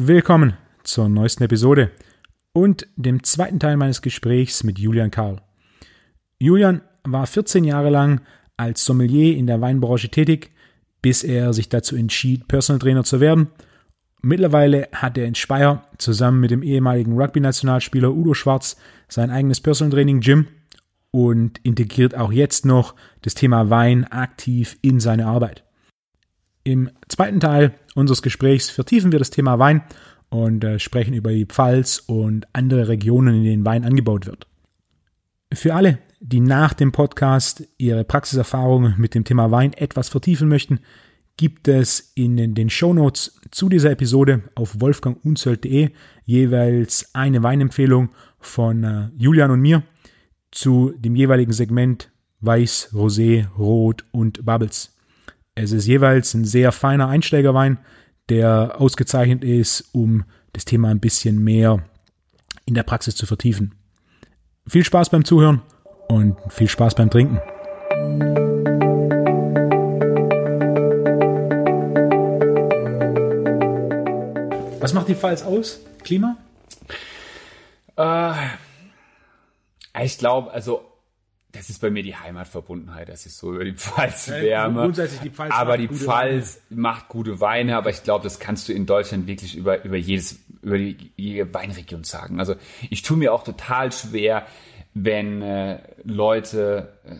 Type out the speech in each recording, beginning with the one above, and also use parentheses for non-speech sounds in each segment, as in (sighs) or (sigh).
Willkommen zur neuesten Episode und dem zweiten Teil meines Gesprächs mit Julian Karl. Julian war 14 Jahre lang als Sommelier in der Weinbranche tätig, bis er sich dazu entschied, Personal Trainer zu werden. Mittlerweile hat er in Speyer zusammen mit dem ehemaligen Rugby-Nationalspieler Udo Schwarz sein eigenes Personal Training Gym und integriert auch jetzt noch das Thema Wein aktiv in seine Arbeit. Im zweiten Teil unseres Gesprächs vertiefen wir das Thema Wein und äh, sprechen über die Pfalz und andere Regionen, in denen Wein angebaut wird. Für alle, die nach dem Podcast ihre Praxiserfahrung mit dem Thema Wein etwas vertiefen möchten, gibt es in den Shownotes zu dieser Episode auf wolfgangunzöld.de jeweils eine Weinempfehlung von äh, Julian und mir zu dem jeweiligen Segment Weiß, Rosé, Rot und Bubbles. Es ist jeweils ein sehr feiner Einsteigerwein, der ausgezeichnet ist, um das Thema ein bisschen mehr in der Praxis zu vertiefen. Viel Spaß beim Zuhören und viel Spaß beim Trinken. Was macht die Pfalz aus? Klima? Äh, ich glaube, also das ist bei mir die Heimatverbundenheit, das ist so über die Pfalz Wärme. Grundsätzlich die Pfalz aber die Pfalz Weine. macht gute Weine, aber ich glaube, das kannst du in Deutschland wirklich über, über jedes, über die, jede Weinregion sagen. Also ich tue mir auch total schwer, wenn äh, Leute, äh,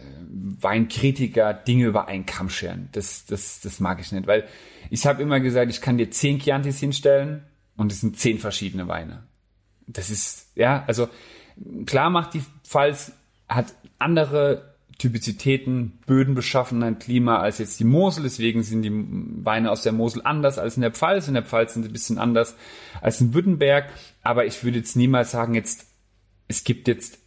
Weinkritiker Dinge über einen Kamm scheren. Das, das, das mag ich nicht, weil ich habe immer gesagt, ich kann dir zehn Chiantis hinstellen und es sind zehn verschiedene Weine. Das ist, ja, also klar macht die Pfalz, hat andere Typizitäten, Bödenbeschaffenheit, Klima als jetzt die Mosel. Deswegen sind die Weine aus der Mosel anders als in der Pfalz. In der Pfalz sind sie ein bisschen anders als in Württemberg. Aber ich würde jetzt niemals sagen, jetzt, es gibt jetzt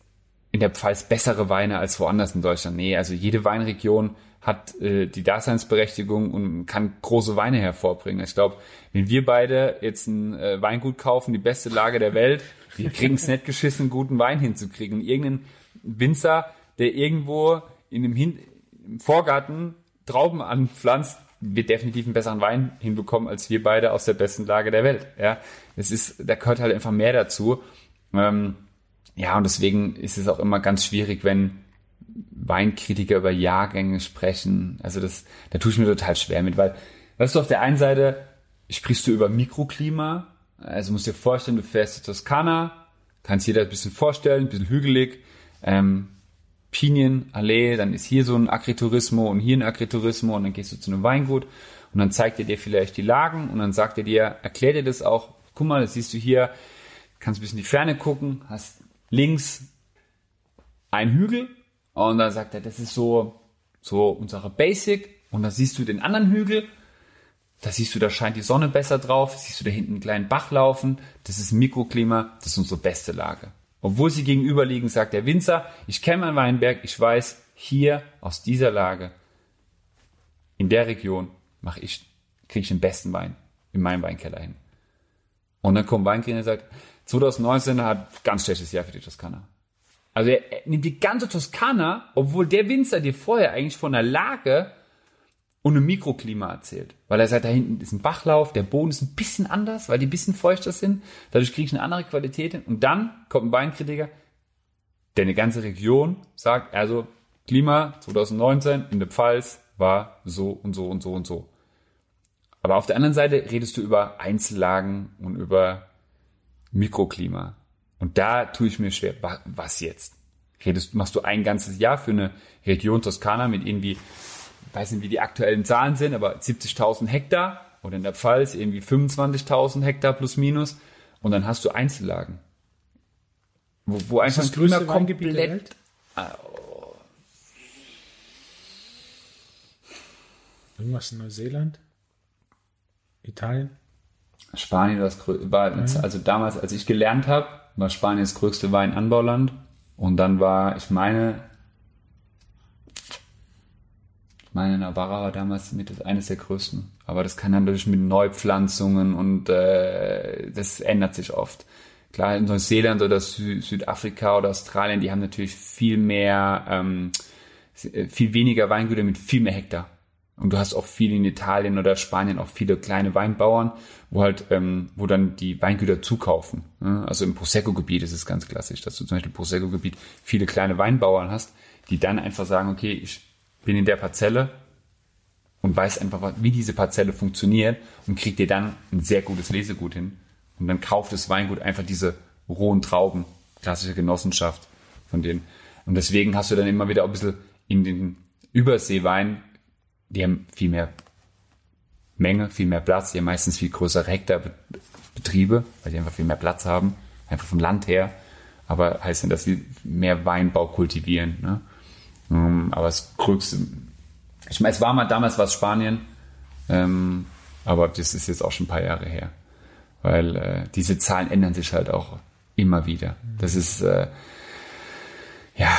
in der Pfalz bessere Weine als woanders in Deutschland. Nee, also jede Weinregion hat äh, die Daseinsberechtigung und kann große Weine hervorbringen. Ich glaube, wenn wir beide jetzt ein äh, Weingut kaufen, die beste Lage der Welt, wir (laughs) kriegen es nicht geschissen, guten Wein hinzukriegen. irgendein Winzer, der irgendwo in dem Hin im Vorgarten Trauben anpflanzt, wird definitiv einen besseren Wein hinbekommen als wir beide aus der besten Lage der Welt. Ja, es ist, da gehört halt einfach mehr dazu. Ähm, ja, und deswegen ist es auch immer ganz schwierig, wenn Weinkritiker über Jahrgänge sprechen. Also das, da tue ich mir total schwer mit, weil, weißt du, auf der einen Seite sprichst du über Mikroklima. Also musst dir vorstellen, du fährst in Toskana, kannst dir das ein bisschen vorstellen, ein bisschen hügelig, ähm, Pinienallee, dann ist hier so ein Agriturismo und hier ein Agriturismo und dann gehst du zu einem Weingut und dann zeigt er dir vielleicht die Lagen und dann sagt er dir, erklärt dir das auch, guck mal, das siehst du hier, kannst ein bisschen in die Ferne gucken, hast links ein Hügel und dann sagt er, das ist so, so unsere Basic und dann siehst du den anderen Hügel, da siehst du, da scheint die Sonne besser drauf, siehst du da hinten einen kleinen Bach laufen, das ist Mikroklima, das ist unsere beste Lage. Obwohl sie gegenüber liegen, sagt der Winzer, ich kenne meinen Weinberg, ich weiß, hier aus dieser Lage, in der Region, mache ich, kriege ich den besten Wein in meinem Weinkeller hin. Und dann kommt Weinkeller und sagt, 2019 hat ganz schlechtes Jahr für die Toskana. Also er nimmt die ganze Toskana, obwohl der Winzer dir vorher eigentlich von der Lage und einem Mikroklima erzählt. Weil er sagt, da hinten ist ein Bachlauf, der Boden ist ein bisschen anders, weil die ein bisschen feuchter sind. Dadurch kriege ich eine andere Qualität. Und dann kommt ein Weinkritiker, der eine ganze Region sagt, also Klima 2019 in der Pfalz war so und so und so und so. Aber auf der anderen Seite redest du über Einzellagen und über Mikroklima. Und da tue ich mir schwer, was jetzt? Redest, machst du ein ganzes Jahr für eine Region Toskana mit irgendwie weiß nicht, wie die aktuellen Zahlen sind, aber 70.000 Hektar oder in der Pfalz irgendwie 25.000 Hektar plus minus und dann hast du Einzellagen. Wo, wo einfach das größte komplett... Oh. Irgendwas in Neuseeland? Italien? Spanien das war, also damals, als ich gelernt habe, war Spanien das größte Weinanbauland. Und dann war, ich meine, meine Navarra war damals mit eines der größten. Aber das kann dann natürlich mit Neupflanzungen und äh, das ändert sich oft. Klar, in Neuseeland oder Sü Südafrika oder Australien, die haben natürlich viel mehr, ähm, viel weniger Weingüter mit viel mehr Hektar. Und du hast auch viel in Italien oder Spanien auch viele kleine Weinbauern, wo halt, ähm, wo dann die Weingüter zukaufen. Ne? Also im Prosecco-Gebiet ist es ganz klassisch, dass du zum Beispiel im Prosecco-Gebiet viele kleine Weinbauern hast, die dann einfach sagen, okay, ich bin in der Parzelle und weiß einfach, wie diese Parzelle funktioniert und kriegt dir dann ein sehr gutes Lesegut hin. Und dann kauft das Weingut einfach diese rohen Trauben, klassische Genossenschaft von denen. Und deswegen hast du dann immer wieder ein bisschen in den Überseewein, die haben viel mehr Menge, viel mehr Platz, die haben meistens viel größere Hektarbetriebe, weil die einfach viel mehr Platz haben, einfach vom Land her. Aber heißt dann, dass sie mehr Weinbau kultivieren. Ne? Ähm, aber das Größte, ich meine, es war mal damals was Spanien, ähm, aber das ist jetzt auch schon ein paar Jahre her. Weil äh, diese Zahlen ändern sich halt auch immer wieder. Das ist, äh, ja.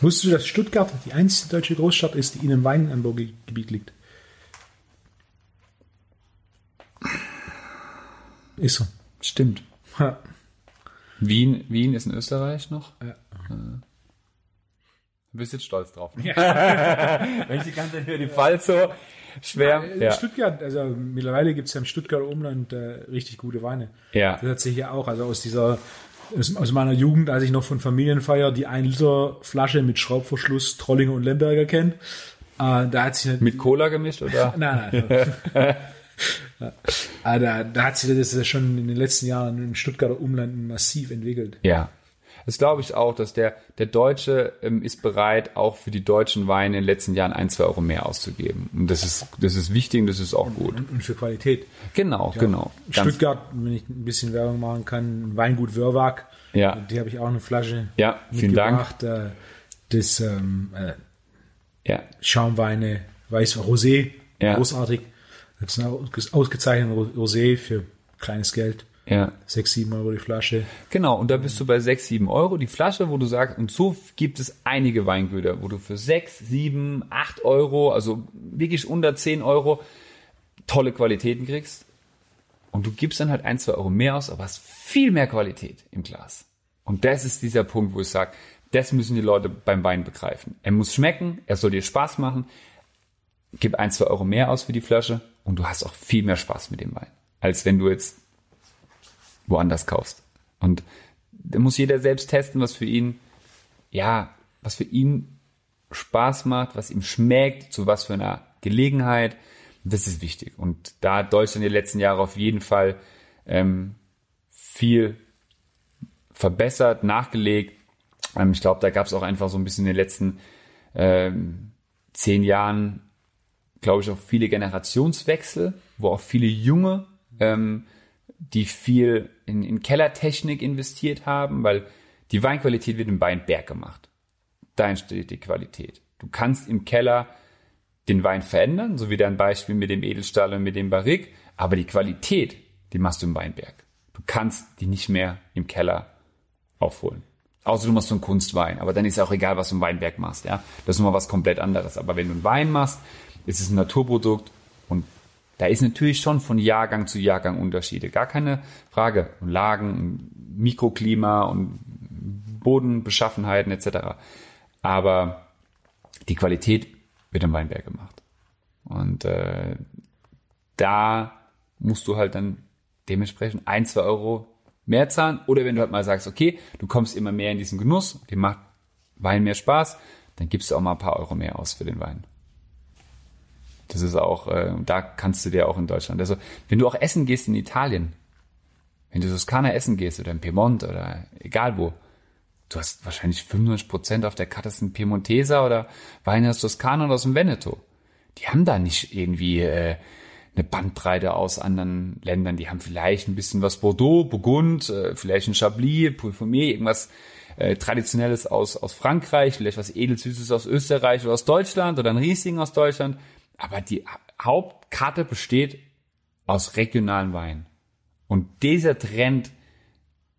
Wusstest du, dass Stuttgart die einzige deutsche Großstadt ist, die in einem Weinanbaugebiet liegt? Ist so. Stimmt. Ja. Wien, Wien ist in Österreich noch. Ja. Äh. Bist jetzt stolz drauf. Ne? Ja. (laughs) Wenn ich die ganze Zeit über die Pfalz so schwer. Ja. Stuttgart, also mittlerweile gibt es ja im Stuttgarter Umland äh, richtig gute Weine. Ja. Das hat sich ja auch, also aus dieser, aus, aus, meiner Jugend, als ich noch von Familienfeier die 1 Liter Flasche mit Schraubverschluss Trollinger und Lemberger kenne. Äh, da hat sich Mit Cola gemischt, oder? (laughs) nein, nein. (laughs) ja. Ah, da, da hat sich das schon in den letzten Jahren im Stuttgarter Umland massiv entwickelt. Ja, das glaube ich auch, dass der, der Deutsche ähm, ist bereit, auch für die deutschen Weine in den letzten Jahren ein, zwei Euro mehr auszugeben. Und das ist, das ist wichtig und das ist auch gut. Und, und für Qualität. Genau, ja, genau. Stuttgart, wenn ich ein bisschen Werbung machen kann, Weingut Wörwag. Ja. Die habe ich auch eine Flasche ja, vielen Dank. Äh, das ähm, äh, ja. Schaumweine, Weiß Rosé, ja. großartig. Das ist ein ausgezeichnetes Rosé für kleines Geld. Ja. 6, 7 Euro die Flasche. Genau, und da bist du bei 6, 7 Euro die Flasche, wo du sagst, und so gibt es einige Weingüter, wo du für 6, 7, 8 Euro, also wirklich unter 10 Euro, tolle Qualitäten kriegst. Und du gibst dann halt 1, 2 Euro mehr aus, aber hast viel mehr Qualität im Glas. Und das ist dieser Punkt, wo ich sage, das müssen die Leute beim Wein begreifen. Er muss schmecken, er soll dir Spaß machen. Gib 1, 2 Euro mehr aus für die Flasche und du hast auch viel mehr Spaß mit dem Wein. Als wenn du jetzt woanders kaufst. Und da muss jeder selbst testen, was für ihn, ja, was für ihn Spaß macht, was ihm schmeckt, zu was für einer Gelegenheit. Das ist wichtig. Und da hat Deutschland die letzten Jahre auf jeden Fall ähm, viel verbessert, nachgelegt. Ähm, ich glaube, da gab es auch einfach so ein bisschen in den letzten ähm, zehn Jahren, glaube ich, auch viele Generationswechsel, wo auch viele junge ähm, die viel in, in Kellertechnik investiert haben, weil die Weinqualität wird im Weinberg gemacht. Da entsteht die Qualität. Du kannst im Keller den Wein verändern, so wie dein Beispiel mit dem Edelstahl und mit dem Barrique, aber die Qualität, die machst du im Weinberg. Du kannst die nicht mehr im Keller aufholen. Außer du machst so einen Kunstwein, aber dann ist auch egal, was du im Weinberg machst, ja. Das ist nochmal was komplett anderes. Aber wenn du einen Wein machst, ist es ein Naturprodukt und da ist natürlich schon von Jahrgang zu Jahrgang Unterschiede, gar keine Frage. Und Lagen, Mikroklima und Bodenbeschaffenheiten etc. Aber die Qualität wird im Weinberg gemacht. Und äh, da musst du halt dann dementsprechend ein, zwei Euro mehr zahlen. Oder wenn du halt mal sagst, okay, du kommst immer mehr in diesen Genuss, dir macht Wein mehr Spaß, dann gibst du auch mal ein paar Euro mehr aus für den Wein. Das ist auch, äh, da kannst du dir auch in Deutschland. Also, wenn du auch essen gehst in Italien, wenn du Toskana essen gehst oder in Piemont oder egal wo, du hast wahrscheinlich 95 Prozent auf der Karte sind Piemonteser oder Weine aus Toskana oder aus dem Veneto. Die haben da nicht irgendwie äh, eine Bandbreite aus anderen Ländern. Die haben vielleicht ein bisschen was Bordeaux, Burgund, äh, vielleicht ein Chablis, Parfumier, irgendwas äh, Traditionelles aus, aus Frankreich, vielleicht was Edelsüßes aus Österreich oder aus Deutschland oder ein Riesling aus Deutschland. Aber die Hauptkarte besteht aus regionalen Weinen. Und dieser Trend,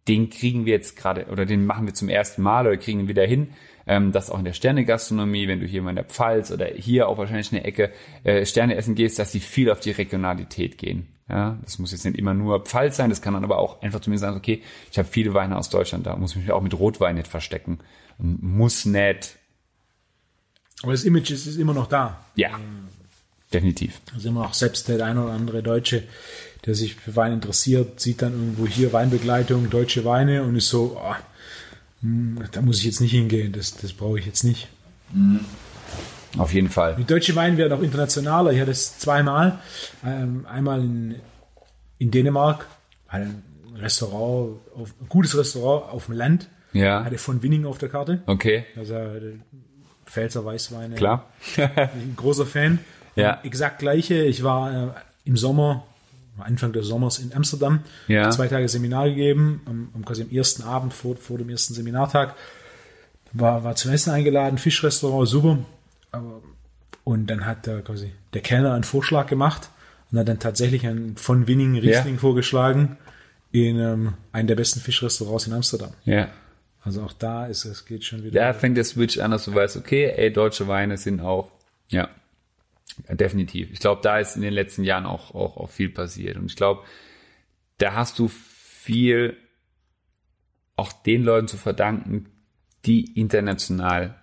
den kriegen wir jetzt gerade, oder den machen wir zum ersten Mal oder kriegen wir wieder hin, ähm, dass auch in der Sternegastronomie, wenn du hier mal in der Pfalz oder hier auch wahrscheinlich in der Ecke äh, Sterne essen gehst, dass sie viel auf die Regionalität gehen. Ja, das muss jetzt nicht immer nur Pfalz sein, das kann dann aber auch einfach zu mir sagen, okay, ich habe viele Weine aus Deutschland da, muss mich auch mit Rotwein nicht verstecken. Muss nicht. Aber das Image ist, ist immer noch da. Ja. Definitiv. Also immer auch selbst der ein oder andere Deutsche, der sich für Wein interessiert, sieht dann irgendwo hier Weinbegleitung, deutsche Weine und ist so, oh, da muss ich jetzt nicht hingehen, das, das brauche ich jetzt nicht. Mhm. Auf jeden Fall. Die deutsche Weine werden auch internationaler. Ich hatte es zweimal. Ähm, einmal in, in Dänemark, ein Restaurant, auf, ein gutes Restaurant auf dem Land. Ja. Hatte von Winning auf der Karte. Okay. Also Pfälzer Weißweine. Klar. ein großer Fan. Ja. Exakt gleiche. Ich war äh, im Sommer, Anfang des Sommers in Amsterdam. Ja. Zwei Tage Seminar gegeben, am, am quasi am ersten Abend vor, vor dem ersten Seminartag. War, war zum Essen eingeladen, Fischrestaurant, super. Aber, und dann hat der, quasi der Kellner einen Vorschlag gemacht und hat dann tatsächlich einen von Winning Riesling ja. vorgeschlagen in ähm, einem der besten Fischrestaurants in Amsterdam. Ja. Also auch da ist es geht schon wieder. Da fängt der Switch an, dass du weißt, okay, ey, deutsche Weine sind auch, ja, definitiv. Ich glaube, da ist in den letzten Jahren auch, auch, auch viel passiert. Und ich glaube, da hast du viel auch den Leuten zu verdanken, die international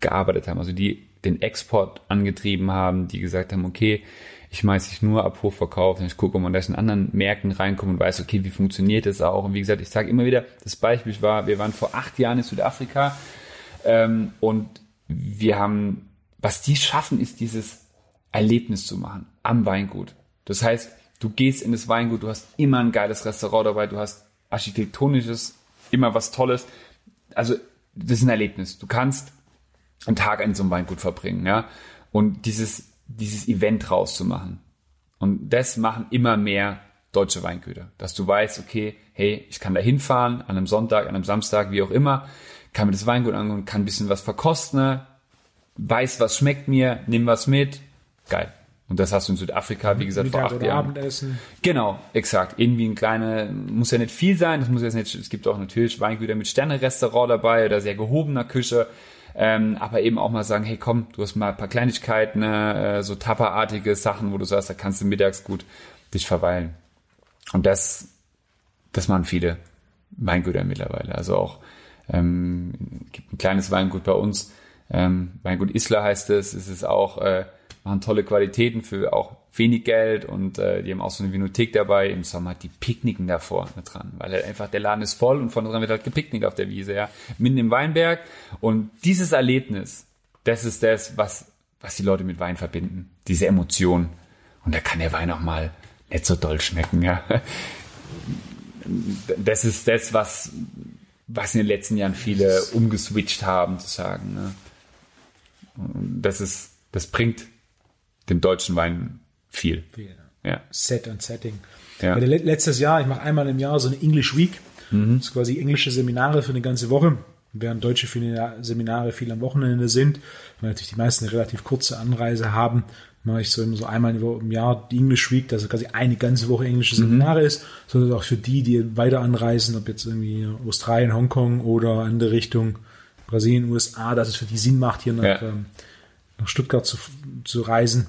gearbeitet haben, also die den Export angetrieben haben, die gesagt haben, okay, ich schmeiß dich nur ab Hochverkauf ich gucke, ob man da in anderen Märkten reinkommt und weiß, okay, wie funktioniert das auch? Und wie gesagt, ich sage immer wieder, das Beispiel war, wir waren vor acht Jahren in Südafrika ähm, und wir haben, was die schaffen, ist dieses Erlebnis zu machen am Weingut. Das heißt, du gehst in das Weingut, du hast immer ein geiles Restaurant dabei, du hast architektonisches, immer was Tolles. Also das ist ein Erlebnis. Du kannst einen Tag in so einem Weingut verbringen, ja. Und dieses dieses Event rauszumachen. Und das machen immer mehr deutsche Weingüter, dass du weißt, okay, hey, ich kann da hinfahren an einem Sonntag, an einem Samstag, wie auch immer, kann mir das Weingut angucken, kann ein bisschen was verkosten, weiß, was schmeckt mir, nimm was mit, geil. Und das hast du in Südafrika, wie gesagt, Mittag vor acht Jahren. Abendessen. Genau, exakt. Irgendwie ein kleiner, muss ja nicht viel sein, das muss jetzt nicht, es gibt auch natürlich Weingüter mit Sterne-Restaurant dabei oder sehr gehobener Küche. Ähm, aber eben auch mal sagen, hey komm, du hast mal ein paar Kleinigkeiten, ne, äh, so tapperartige Sachen, wo du sagst, da kannst du mittags gut dich verweilen. Und das, das machen viele Weingüter mittlerweile. Also auch ähm, gibt ein kleines Weingut bei uns, ähm, Weingut Isla heißt es, es ist auch, äh, machen tolle Qualitäten für auch wenig Geld und äh, die haben auch so eine Vinothek dabei. Im Sommer die picknicken davor dran, weil halt einfach der Laden ist voll und von dran wird halt gepicknickt auf der Wiese, ja, mitten im Weinberg. Und dieses Erlebnis, das ist das, was, was die Leute mit Wein verbinden. Diese Emotion. Und da kann der Wein auch mal nicht so doll schmecken, ja. (laughs) Das ist das, was, was in den letzten Jahren viele umgeswitcht haben, zu sagen. Ne? Das ist, das bringt dem deutschen Wein viel. viel ja. Set und Setting. Ja. letztes Jahr, ich mache einmal im Jahr so eine English Week. Mhm. Das ist quasi englische Seminare für eine ganze Woche. Während deutsche Seminare viel am Wochenende sind, weil natürlich die meisten eine relativ kurze Anreise haben, mache ich so immer so einmal im Jahr die English Week, dass es quasi eine ganze Woche englische mhm. Seminare mhm. ist, sondern auch für die, die weiter anreisen, ob jetzt irgendwie Australien, Hongkong oder andere Richtung Brasilien, USA, dass es für die Sinn macht, hier nach, ja. ähm, nach Stuttgart zu, zu reisen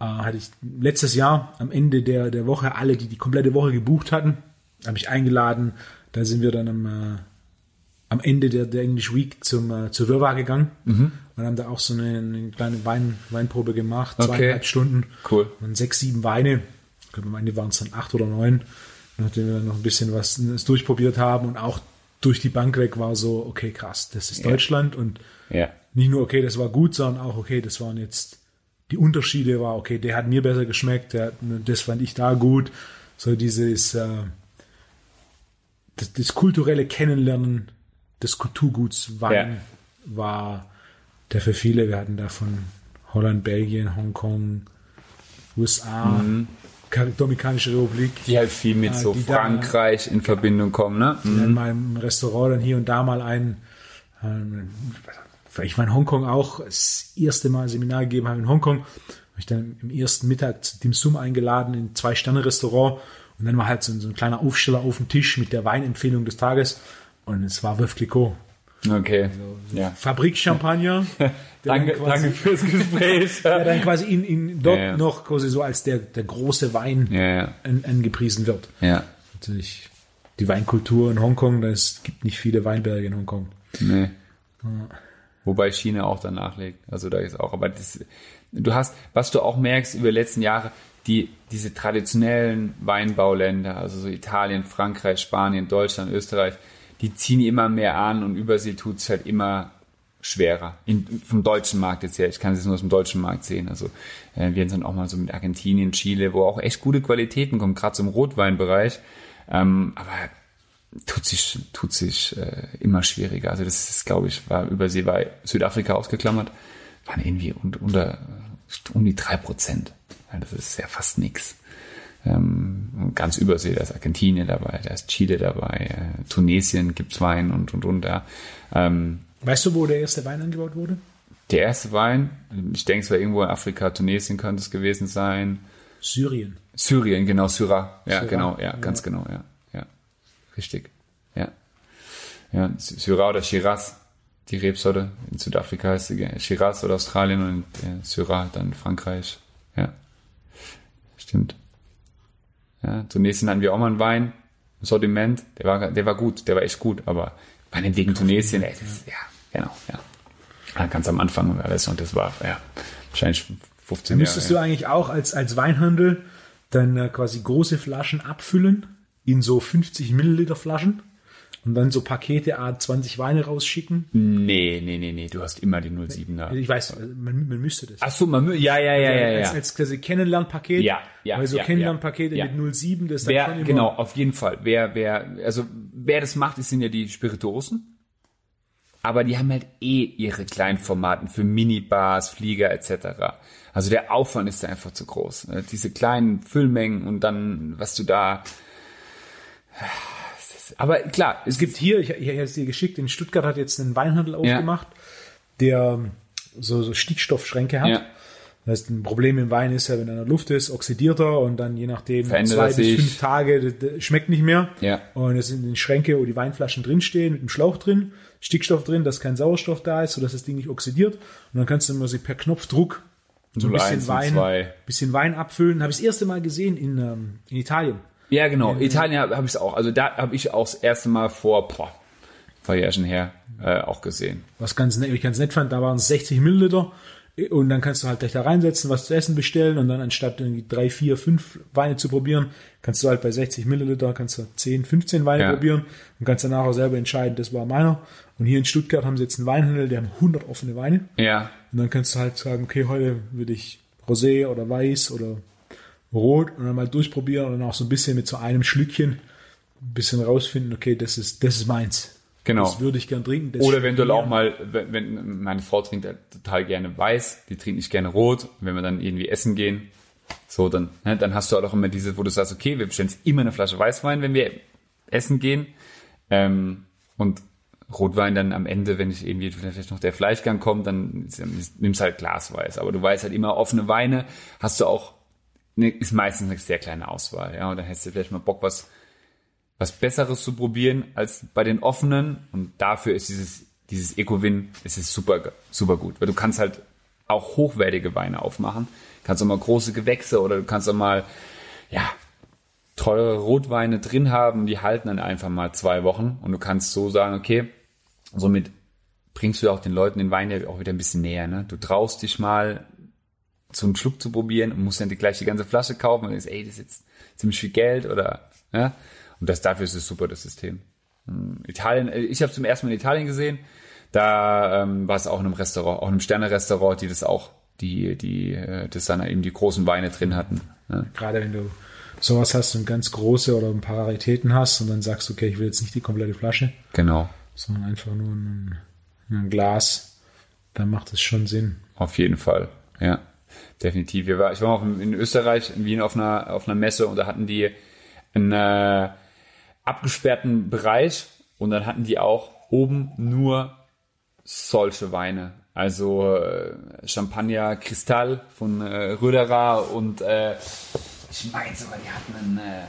äh, hatte ich letztes Jahr am Ende der, der Woche alle, die die komplette Woche gebucht hatten, habe ich eingeladen. Da sind wir dann am, äh, am Ende der, der English Week zum, äh, zur Wirrwarr gegangen mhm. und haben da auch so eine, eine kleine Wein, Weinprobe gemacht, okay. zweieinhalb Stunden. Cool. Und sechs, sieben Weine. Am Ende waren es dann acht oder neun, nachdem wir dann noch ein bisschen was durchprobiert haben und auch durch die Bank weg war so, okay, krass, das ist ja. Deutschland und ja. Nicht nur, okay, das war gut, sondern auch, okay, das waren jetzt die Unterschiede war, okay, der hat mir besser geschmeckt, der, das fand ich da gut. So dieses äh, das, das, kulturelle Kennenlernen des Kulturguts Wein ja. war der für viele, wir hatten da von Holland, Belgien, Hongkong, USA, mhm. Dominikanische Republik. Die halt viel mit äh, so Frankreich da, in Verbindung kommen, ne? Mhm. In meinem Restaurant dann hier und da mal ein, ähm, ich war in Hongkong auch das erste Mal ein Seminar gegeben habe in Hongkong, habe ich dann im ersten Mittag zu Dim Sum eingeladen in zwei Sterne Restaurant und dann war halt so, so, ein kleiner Aufsteller auf dem Tisch mit der Weinempfehlung des Tages und es war Veuve Clicquot. Okay. Also, so ja. Fabrik Champagner. (laughs) danke, quasi, danke fürs Gespräch. (laughs) der dann quasi in, in dort ja, ja. noch quasi so als der, der große Wein ja, angepriesen wird. Ja. Natürlich die Weinkultur in Hongkong, es gibt nicht viele Weinberge in Hongkong. Nee. Wobei China auch danach legt. Also da ist auch, aber das, du hast, was du auch merkst über die letzten Jahre, die, diese traditionellen Weinbauländer, also so Italien, Frankreich, Spanien, Deutschland, Österreich, die ziehen immer mehr an und über sie tut es halt immer schwerer. In, vom deutschen Markt jetzt her. Ich kann es nur aus dem deutschen Markt sehen. Also äh, wir sind auch mal so mit Argentinien, Chile, wo auch echt gute Qualitäten kommen, gerade im Rotweinbereich. Ähm, aber tut sich, tut sich äh, immer schwieriger. Also das ist, glaube ich, war Übersee bei Südafrika ausgeklammert, waren irgendwie unter, unter um die drei Prozent. Ja, das ist ja fast nix. Ähm, ganz Übersee, da ist Argentinien dabei, da ist Chile dabei, äh, Tunesien gibt's Wein und und und. Ja. Ähm, weißt du, wo der erste Wein angebaut wurde? Der erste Wein, ich denke, es war irgendwo in Afrika, Tunesien könnte es gewesen sein. Syrien. Syrien, genau, Syrah. Ja, Syrah. genau, ja, ja, ganz genau, ja. Richtig. Ja. Ja, Syrah oder Shiraz, die Rebsorte. In Südafrika heißt sie Shiraz oder Australien und äh, Syrah dann Frankreich. Ja. Stimmt. Ja, Tunesien hatten wir auch mal einen Wein, ein Sortiment, der war, der war gut, der war echt gut, aber meinetwegen Tunesien, ey, das, ja, genau, ja. ja. Ganz am Anfang war das und das war, ja, wahrscheinlich 15 Jahre. Müsstest ja. du eigentlich auch als, als Weinhandel dann äh, quasi große Flaschen abfüllen in so 50 Milliliter Flaschen? Und dann so Pakete A20 Weine rausschicken? Nee, nee, nee, nee. Du hast immer die 07er. Ich weiß, man, man müsste das. Ach so, man ja, ja, ja, ja, ja. Als, als quasi Kennenlernpaket. Ja, ja. Weil so ja, Kennenlernpakete ja. mit 07, das wer, dann Genau, auf jeden Fall. Wer, wer, also, wer das macht, das sind ja die Spirituosen. Aber die haben halt eh ihre kleinen Formaten für Minibars, Flieger etc. Also der Aufwand ist da einfach zu groß. Diese kleinen Füllmengen und dann, was du da (sighs) aber klar, es gibt hier, ich, ich habe es dir geschickt, in Stuttgart hat jetzt einen Weinhandel aufgemacht, ja. der so, so Stickstoffschränke hat. Ja. Das heißt, ein Problem im Wein ist ja, wenn er in der Luft ist, oxidiert er und dann je nachdem Verändert zwei bis sich. fünf Tage schmeckt nicht mehr. Ja. Und es sind Schränke, wo die Weinflaschen drinstehen, mit dem Schlauch drin, Stickstoff drin, dass kein Sauerstoff da ist, sodass das Ding nicht oxidiert. Und dann kannst du immer so per Knopfdruck so ein bisschen Wein, bisschen Wein abfüllen. Habe ich das erste Mal gesehen in, ähm, in Italien. Ja, genau. Italien habe hab ich es auch. Also da habe ich auch das erste Mal vor boah, paar Jahren her äh, auch gesehen. Was ganz nett, ich ganz nett fand, da waren es 60 Milliliter und dann kannst du halt gleich da reinsetzen, was zu essen bestellen und dann anstatt irgendwie drei, vier, fünf Weine zu probieren, kannst du halt bei 60 Milliliter kannst du 10, 15 Weine ja. probieren und kannst danach auch selber entscheiden, das war meiner. Und hier in Stuttgart haben sie jetzt einen Weinhandel, der haben 100 offene Weine. Ja. Und dann kannst du halt sagen, okay, heute würde ich Rosé oder Weiß oder rot und dann mal durchprobieren und dann auch so ein bisschen mit so einem Schlückchen ein bisschen rausfinden, okay, das ist, das ist meins. Genau. Das würde ich gern trinken. Oder eventuell auch mal, wenn, wenn meine Frau trinkt total gerne weiß, die trinkt nicht gerne rot. Wenn wir dann irgendwie essen gehen, so dann, ne, dann hast du halt auch immer diese, wo du sagst, okay, wir bestellen immer eine Flasche Weißwein, wenn wir essen gehen. Ähm, und Rotwein dann am Ende, wenn ich irgendwie vielleicht noch der Fleischgang kommt, dann nimmst halt Glasweiß. Aber du weißt halt immer offene Weine, hast du auch ne, ist meistens eine sehr kleine Auswahl, ja, und dann hättest du vielleicht mal Bock, was, was Besseres zu probieren als bei den offenen. Und dafür ist dieses, dieses Ecowin, super, super gut, weil du kannst halt auch hochwertige Weine aufmachen, kannst auch mal große Gewächse oder du kannst auch mal, ja, teure Rotweine drin haben, die halten dann einfach mal zwei Wochen. Und du kannst so sagen, okay, somit bringst du auch den Leuten den Wein ja auch wieder ein bisschen näher. Ne? Du traust dich mal so einen Schluck zu probieren und musst dann die, gleich die ganze Flasche kaufen und denkst, ey, das ist jetzt ziemlich viel Geld oder ja. Und das dafür ist es super, das System. Hm, Italien, äh, ich habe zum ersten Mal in Italien gesehen. Da ähm, war es auch in einem Restaurant, auch in einem Sterne-Restaurant, die das auch, die, die, äh, das dann eben die großen Weine drin hatten. Ja. Gerade wenn du sowas hast und ganz große oder ein paar Raritäten hast und dann sagst, okay, ich will jetzt nicht die komplette Flasche. Genau. Sondern einfach nur ein, ein Glas, dann macht es schon Sinn. Auf jeden Fall, ja definitiv. Wir war, ich war auch in Österreich, in Wien auf einer, auf einer Messe und da hatten die einen äh, abgesperrten Bereich und dann hatten die auch oben nur solche Weine. Also äh, Champagner Kristall von äh, Röderer und äh, ich meine sogar, die hatten einen äh,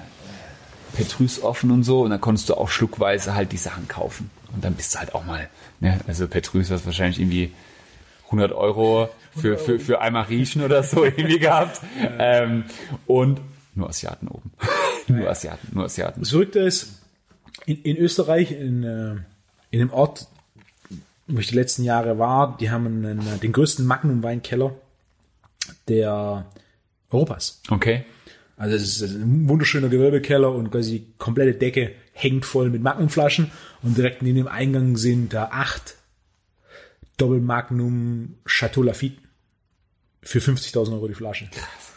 Petrus offen und so und dann konntest du auch schluckweise halt die Sachen kaufen. Und dann bist du halt auch mal, ne, also Petrus hast wahrscheinlich irgendwie 100 Euro für, für, für einmal riechen oder so (laughs) irgendwie gehabt. Ähm, und nur Asiaten oben. (laughs) nur Asiaten, nur Asiaten. Das Verrückte ist, in, in Österreich, in, äh, in einem Ort, wo ich die letzten Jahre war, die haben einen, den größten Magnum-Weinkeller der Europas. Okay. Also es ist ein wunderschöner Gewölbekeller und quasi die komplette Decke hängt voll mit Magnumflaschen und direkt neben dem Eingang sind da acht Doppel Magnum Chateau Lafitte für 50.000 Euro die Flasche. Krass.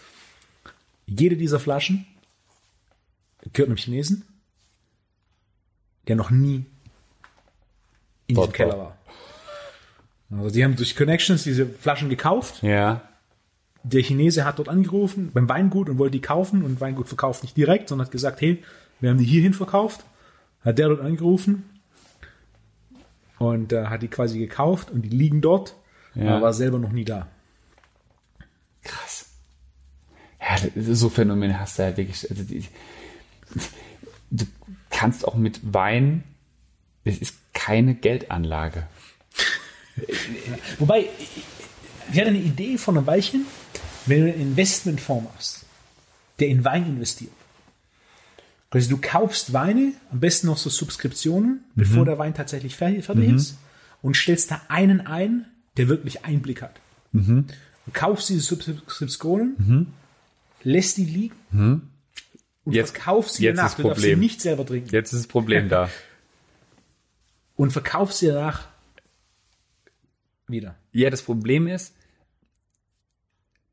Jede dieser Flaschen gehört einem Chinesen, der noch nie in diesem Keller war. Also die haben durch Connections diese Flaschen gekauft. Ja. Der Chinese hat dort angerufen beim Weingut und wollte die kaufen und Weingut verkauft nicht direkt, sondern hat gesagt, hey, wir haben die hierhin verkauft. Hat der dort angerufen und äh, hat die quasi gekauft und die liegen dort, ja. aber war selber noch nie da. Krass. Ja, so Phänomene hast du ja wirklich. Also die, du kannst auch mit Wein, es ist keine Geldanlage. Wobei, ich hatte eine Idee von einem Weilchen, wenn du einen Investmentfonds machst, der in Wein investiert. Also du kaufst Weine, am besten noch so Subskriptionen, mhm. bevor der Wein tatsächlich fertig, mhm. ist, und stellst da einen ein, der wirklich Einblick hat. Mhm. Du kaufst diese Subskriptionen, mhm. lässt die liegen mhm. und jetzt, verkaufst sie jetzt danach. Du darfst sie nicht selber trinken. Jetzt ist das Problem da. (laughs) Und verkaufst sie danach wieder. Ja, das Problem ist,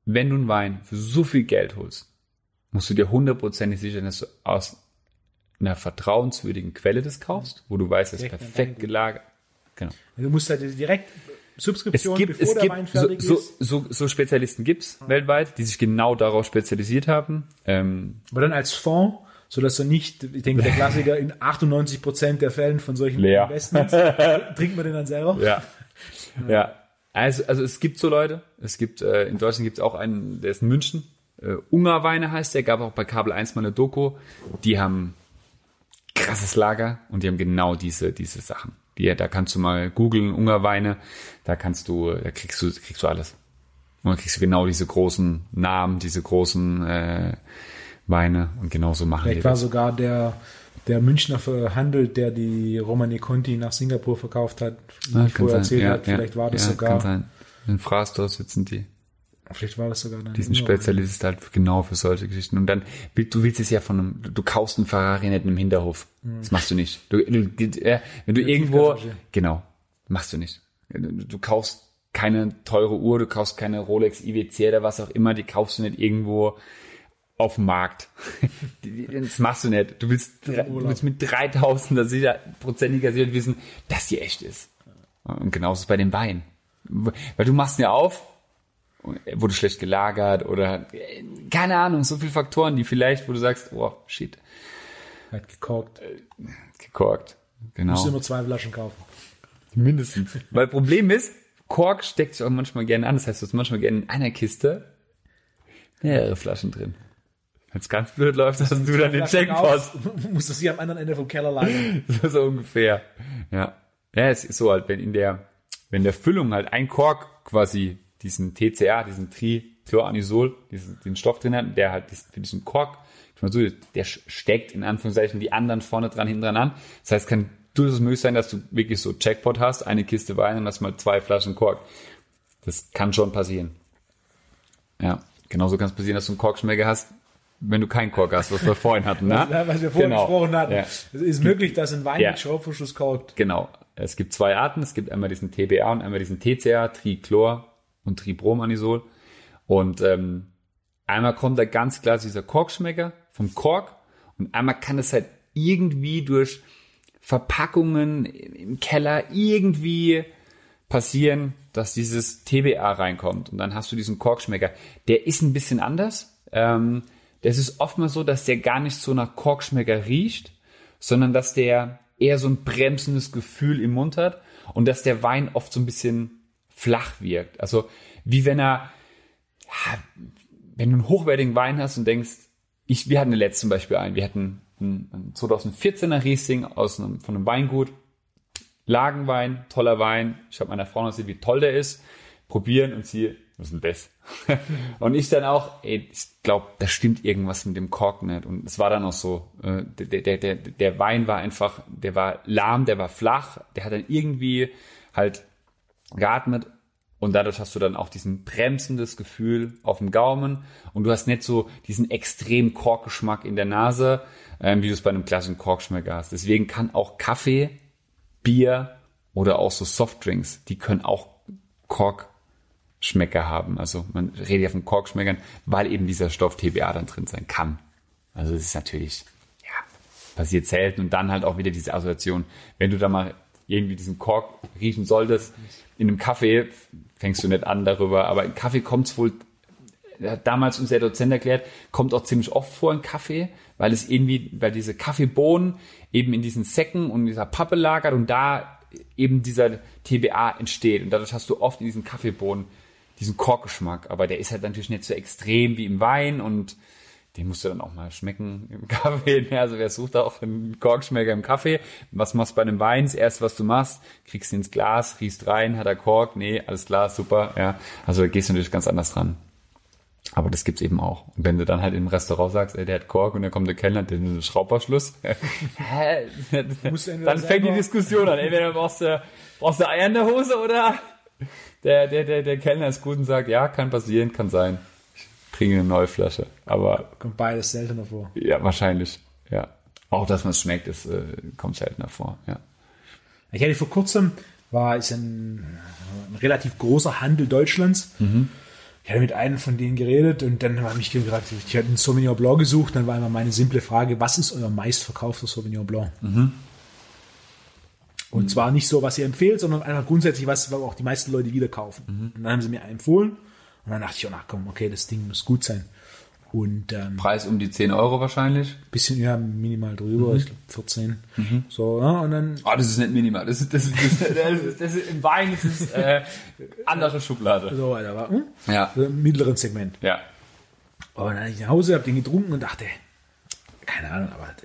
wenn du einen Wein für so viel Geld holst, musst du dir hundertprozentig sicher sein, dass du aus einer vertrauenswürdigen Quelle das kaufst, wo du weißt, es ist perfekt gelagert. Genau. Du musst halt direkt Subskription, es gibt, bevor es der Wein fertig so, ist. So, so, so Spezialisten gibt's ja. weltweit, die sich genau darauf spezialisiert haben. Ähm, Aber dann als Fonds, sodass du nicht, ich denke, der Klassiker in 98 Prozent der Fällen von solchen Leer. Investments trinkt man den dann selber. Ja. ja. ja. Also, also es gibt so Leute. Es gibt, äh, in Deutschland gibt es auch einen, der ist in München. Äh, Ungarweine heißt der, gab auch bei Kabel 1 mal eine Doku. Die haben krasses Lager und die haben genau diese, diese Sachen. Die, da kannst du mal googeln, Ungarweine, da kannst du, da kriegst du, kriegst du alles. Und dann kriegst du genau diese großen Namen, diese großen äh, Weine und genauso machen Vielleicht die war das. sogar der, der Münchner verhandelt, der die Romani Conti nach Singapur verkauft hat, wie ah, ich vorher erzählt ja, hat. Vielleicht ja, war das ja, sogar. Kann sein. In Frastor sitzen die. Vielleicht war das sogar dann. Diesen Spezialist halt genau für solche Geschichten. Und dann, du willst es ja von einem, du kaufst einen Ferrari nicht im Hinterhof. Mhm. Das machst du nicht. Du, du, äh, wenn du irgendwo, genau, machst du nicht. Du, du, kaufst keine teure Uhr, du kaufst keine Rolex IWC oder was auch immer, die kaufst du nicht irgendwo auf dem Markt. (laughs) das machst du nicht. Du willst, du willst mit 3000er sicher, prozentiger Sicherheit wissen, dass die echt ist. Und genauso ist es bei dem Wein. Weil du machst ihn ja auf, wurde schlecht gelagert oder keine Ahnung, so viele Faktoren, die vielleicht, wo du sagst, oh, shit. Hat gekorkt. Gekorkt, genau. Du musst immer zwei Flaschen kaufen. Mindestens. Weil Problem ist, Kork steckt sich auch manchmal gerne an. Das heißt, du hast manchmal gerne in einer Kiste mehrere Flaschen drin. Wenn es ganz blöd läuft, hast du dann den Checkpost. (laughs) Musst du sie am anderen Ende vom Keller lagern. (laughs) so, so ungefähr. Ja. Ja, es ist so halt, wenn in der, wenn der Füllung halt ein Kork quasi diesen TCA, diesen Trichloranisol, diesen, den Stoff drin hat, der halt für diesen Kork, der steckt in Anführungszeichen die anderen vorne dran, hinten dran an. Das heißt, kann durchaus möglich sein, dass du wirklich so Jackpot hast, eine Kiste Wein und hast mal zwei Flaschen Kork. Das kann schon passieren. Ja, genauso kann es passieren, dass du einen Korkschmecker hast, wenn du keinen Kork hast, was wir vorhin hatten. Ne? (laughs) was wir vorhin genau. gesprochen hatten. Ja. Es ist möglich, dass ein Wein ja. mit Schraubverschluss korkt. Genau. Es gibt zwei Arten. Es gibt einmal diesen TBA und einmal diesen TCA, Trichlor und Tribromanisol. Und ähm, einmal kommt da ganz klar dieser Korkschmecker vom Kork und einmal kann es halt irgendwie durch Verpackungen im Keller irgendwie passieren, dass dieses TBA reinkommt und dann hast du diesen Korkschmecker. Der ist ein bisschen anders. Ähm, das ist oftmals so, dass der gar nicht so nach Korkschmecker riecht, sondern dass der eher so ein bremsendes Gefühl im Mund hat und dass der Wein oft so ein bisschen flach wirkt. Also wie wenn er, ja, wenn du einen hochwertigen Wein hast und denkst, ich, wir hatten letztes zum Beispiel einen, wir hatten einen 2014er Riesling aus einem, von einem Weingut, Lagenwein, toller Wein. Ich habe meiner Frau noch gesehen, wie toll der ist. Probieren und sie was ist denn das? (laughs) und ich dann auch, ey, ich glaube, da stimmt irgendwas mit dem Kork nicht. Und es war dann auch so, äh, der, der, der, der Wein war einfach, der war lahm, der war flach, der hat dann irgendwie halt geatmet und dadurch hast du dann auch diesen bremsendes Gefühl auf dem Gaumen und du hast nicht so diesen extremen Korkgeschmack in der Nase, ähm, wie du es bei einem klassischen Korkschmecker hast. Deswegen kann auch Kaffee, Bier oder auch so Softdrinks, die können auch Korkschmecker haben. Also man redet ja von Korkschmeckern, weil eben dieser Stoff TBA dann drin sein kann. Also das ist natürlich, ja, passiert selten und dann halt auch wieder diese Assoziation, wenn du da mal irgendwie diesen Kork riechen solltest, in einem Kaffee fängst du nicht an darüber, aber in Kaffee kommt es wohl, hat damals uns der Dozent erklärt, kommt auch ziemlich oft vor in Kaffee, weil es irgendwie, weil diese Kaffeebohnen eben in diesen Säcken und dieser Pappe lagert und da eben dieser TBA entsteht. Und dadurch hast du oft in diesen Kaffeebohnen diesen Korkgeschmack. Aber der ist halt natürlich nicht so extrem wie im Wein und den musst du dann auch mal schmecken im (laughs) Kaffee. Also wer sucht da auch einen Korkschmecker im Kaffee? Was machst du bei einem Wein? Das erste, was du machst, kriegst ihn ins Glas, riechst rein, hat er Kork? Nee, alles klar, super. Ja, also da gehst du natürlich ganz anders dran. Aber das gibt's eben auch. Und wenn du dann halt im Restaurant sagst, ey, der hat Kork und dann kommt der Kellner, der hat einen Schraubverschluss, (laughs) dann fängt die Diskussion an. Entweder brauchst du, brauchst du Eier in der Hose oder der, der, der, der Kellner ist gut und sagt, ja, kann passieren, kann sein. Trinke eine neue Flasche. Aber. Kommt beides seltener vor. Ja, wahrscheinlich. Ja. Auch, dass man es schmeckt, ist, äh, kommt seltener vor, ja. Ich hatte vor kurzem, war, ist ein, ein relativ großer Handel Deutschlands. Mhm ich hatte mit einem von denen geredet und dann habe ich gefragt, ich hatte einen Sauvignon Blanc gesucht, dann war immer meine simple Frage, was ist euer meistverkaufter Sauvignon Blanc? Mhm. Und mhm. zwar nicht so, was ihr empfehlt, sondern einfach grundsätzlich, was auch die meisten Leute wieder kaufen. Mhm. Und dann haben sie mir empfohlen und dann dachte ich, oh, na komm, okay, das Ding muss gut sein. Und, ähm, Preis um die 10 Euro wahrscheinlich? Bisschen, ja, minimal drüber, mhm. ich glaube 14. Mhm. So, ja, und dann. Oh, das ist nicht minimal. Das ist, das ist, das, ist, das ist im Wein ist es äh, andere Schublade. So weiter, war, hm? Ja. So Im mittleren Segment. Ja. Aber dann ich nach Hause, habe den getrunken und dachte, keine Ahnung, aber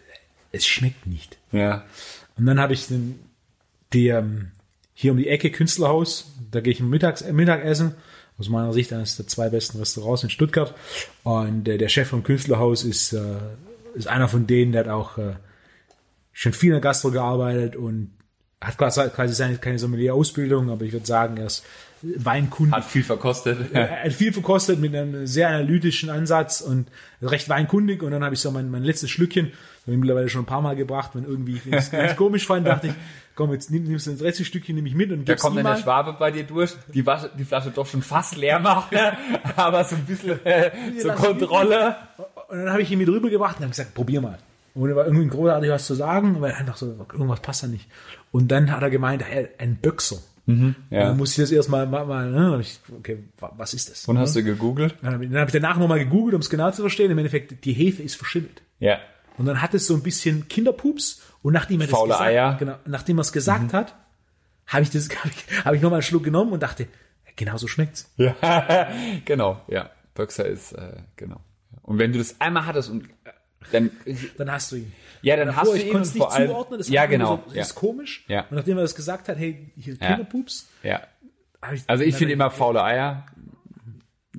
es schmeckt nicht. Ja. Und dann habe ich den, die, ähm, hier um die Ecke Künstlerhaus, da gehe ich mittags, äh, Mittagessen aus meiner Sicht eines der zwei besten Restaurants in Stuttgart. Und äh, der Chef vom Künstlerhaus ist, äh, ist einer von denen, der hat auch äh, schon viel in der Gastro gearbeitet und hat quasi, quasi seine, keine Sommelier-Ausbildung, aber ich würde sagen, er ist Weinkunde. Hat viel verkostet. (laughs) Er hat viel verkostet mit einem sehr analytischen Ansatz und recht weinkundig. Und dann habe ich so mein, mein letztes Schlückchen, habe ich mittlerweile schon ein paar Mal gebracht, wenn irgendwie, ich (laughs) es komisch fand, dachte ich, komm, jetzt nimm, nimmst du das letzte Stückchen nehme ich mit und Da kommt dann der Schwabe bei dir durch, die, Wasche, die Flasche doch schon fast leer macht, aber so ein bisschen äh, zur Kontrolle. Und dann habe ich ihn mit rübergebracht und habe gesagt, probier mal. Ohne irgendwie großartig was zu sagen, weil einfach so, irgendwas passt da nicht. Und dann hat er gemeint, ein Böxer. Mhm, ja. Dann muss ich das erstmal mal, mal ne? ich, okay, was ist das? Und hast du gegoogelt? Dann habe ich, hab ich danach nochmal gegoogelt, um es genau zu verstehen. Im Endeffekt, die Hefe ist verschimmelt. Ja. Und dann hat es so ein bisschen Kinderpups und nachdem er das Faule gesagt, Eier. Genau, nachdem er es gesagt mhm. hat, habe ich das, (laughs) habe ich, hab ich nochmal einen Schluck genommen und dachte, genau so schmeckt's. Ja, (laughs) genau, ja. Böxer ist, äh, genau. Und wenn du das einmal hattest und äh, dann, dann hast du ihn. Ja, dann Davor, hast du ihn. Ich konnte es nicht allem, zuordnen, das ja, genau. So, das ja. ist komisch. Ja. Und nachdem er das gesagt hat, hey, hier Kinderpups. Ja. Ich, also ich finde immer faule Eier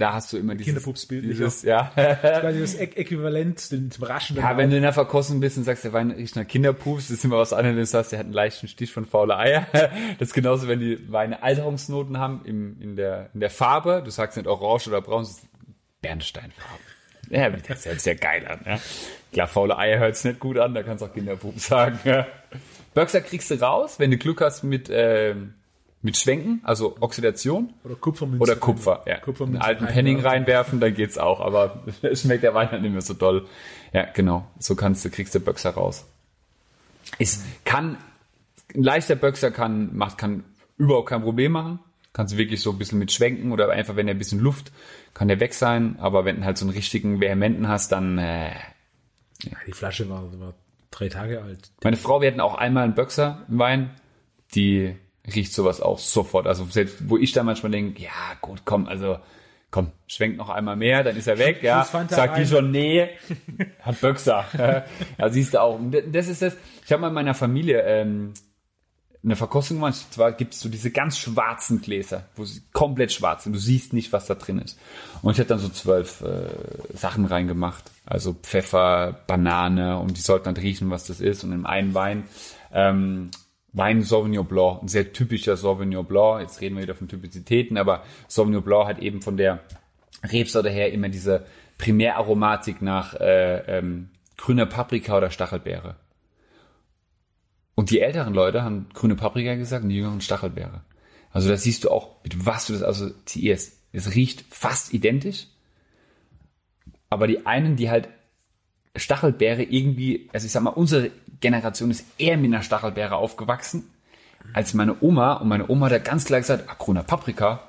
da hast du immer dieses, Kinderpupsbild. Dieses, ja. quasi das Äquivalent zum Raschen. Ja, wenn du in der Verkostung bist und sagst, der Wein riecht nach Kinderpups, das ist immer was anderes, wenn du sagst, der hat einen leichten Stich von faule Eier. (laughs) Das ist genauso, wenn die Weine Alterungsnoten haben im, in, der, in der Farbe. Du sagst nicht orange oder braun, das ist Bernsteinfarbe. Ja, das hört sich ja geil an. Ja. Klar, faule Eier hört sich nicht gut an, da kannst du auch Kinderpups sagen. Ja. Böxer kriegst du raus, wenn du Glück hast mit, ähm, mit Schwenken, also Oxidation. Oder Kupfermünze. Oder Kupfer, ja. Kupfermünze Einen alten Penning reinwerfen, dann geht's auch, aber (laughs) es schmeckt der Wein halt nicht mehr so doll. Ja, genau. So kannst du, kriegst du Böxer raus. Es kann, ein leichter Böxer kann, macht, kann überhaupt kein Problem machen. Kannst du wirklich so ein bisschen mit schwenken oder einfach, wenn er ein bisschen Luft, kann der weg sein. Aber wenn du halt so einen richtigen vehementen hast, dann, äh, ja. Die Flasche war, war drei Tage alt. Meine Frau, wir hatten auch einmal einen Böxer Wein, die riecht sowas auch sofort. Also selbst, wo ich da manchmal denke, ja gut, komm, also komm, schwenkt noch einmal mehr, dann ist er weg, ja. Sagt die schon, nee, hat Böxer. (laughs) ja, siehst du auch. Das ist das. Ich habe mal in meiner Familie ähm, eine Verkostung gemacht. Zwar gibt es so diese ganz schwarzen Gläser, wo sie komplett schwarz sind. Du siehst nicht, was da drin ist. Und ich habe dann so zwölf äh, Sachen reingemacht. Also Pfeffer, Banane und die sollten dann riechen, was das ist. Und im einen Wein ähm, Wein Sauvignon Blanc, ein sehr typischer Sauvignon Blanc. Jetzt reden wir wieder von Typizitäten, aber Sauvignon Blanc hat eben von der Rebsorte her immer diese Primäraromatik nach äh, ähm, grüner Paprika oder Stachelbeere. Und die älteren Leute haben grüne Paprika gesagt und die jüngeren Stachelbeere. Also da siehst du auch, mit was du das assoziierst. Es riecht fast identisch. Aber die einen, die halt Stachelbeere irgendwie, also ich sag mal, unsere Generation ist eher mit einer Stachelbeere aufgewachsen als meine Oma. Und meine Oma hat ganz klar gesagt, ah, grüner Paprika.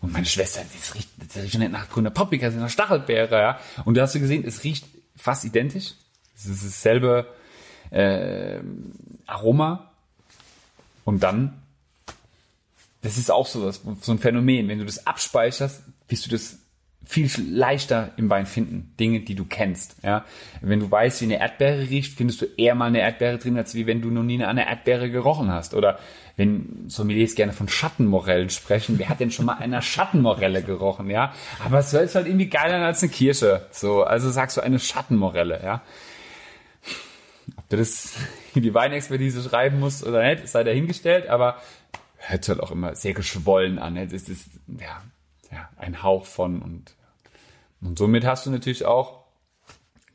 Und meine Schwester, das riecht, das riecht nicht nach grüner Paprika, das ist nach Stachelbeere, ja. Und da hast du gesehen, es riecht fast identisch. Es ist dasselbe äh, Aroma. Und dann, das ist auch so, so ein Phänomen. Wenn du das abspeicherst, wirst du das viel leichter im Wein finden. Dinge, die du kennst. Ja? Wenn du weißt, wie eine Erdbeere riecht, findest du eher mal eine Erdbeere drin, als wie wenn du noch nie eine Erdbeere gerochen hast. Oder wenn Sommeliers gerne von Schattenmorellen sprechen, wer hat denn schon mal einer Schattenmorelle gerochen, ja? Aber es ist halt irgendwie geiler als eine Kirsche. So, also sagst du eine Schattenmorelle, ja? Ob du das (laughs) in die Weinexpertise schreiben musst oder nicht, sei dahingestellt, aber hört halt auch immer sehr geschwollen an. Es ist, ja, ja, ein Hauch von und und somit hast du natürlich auch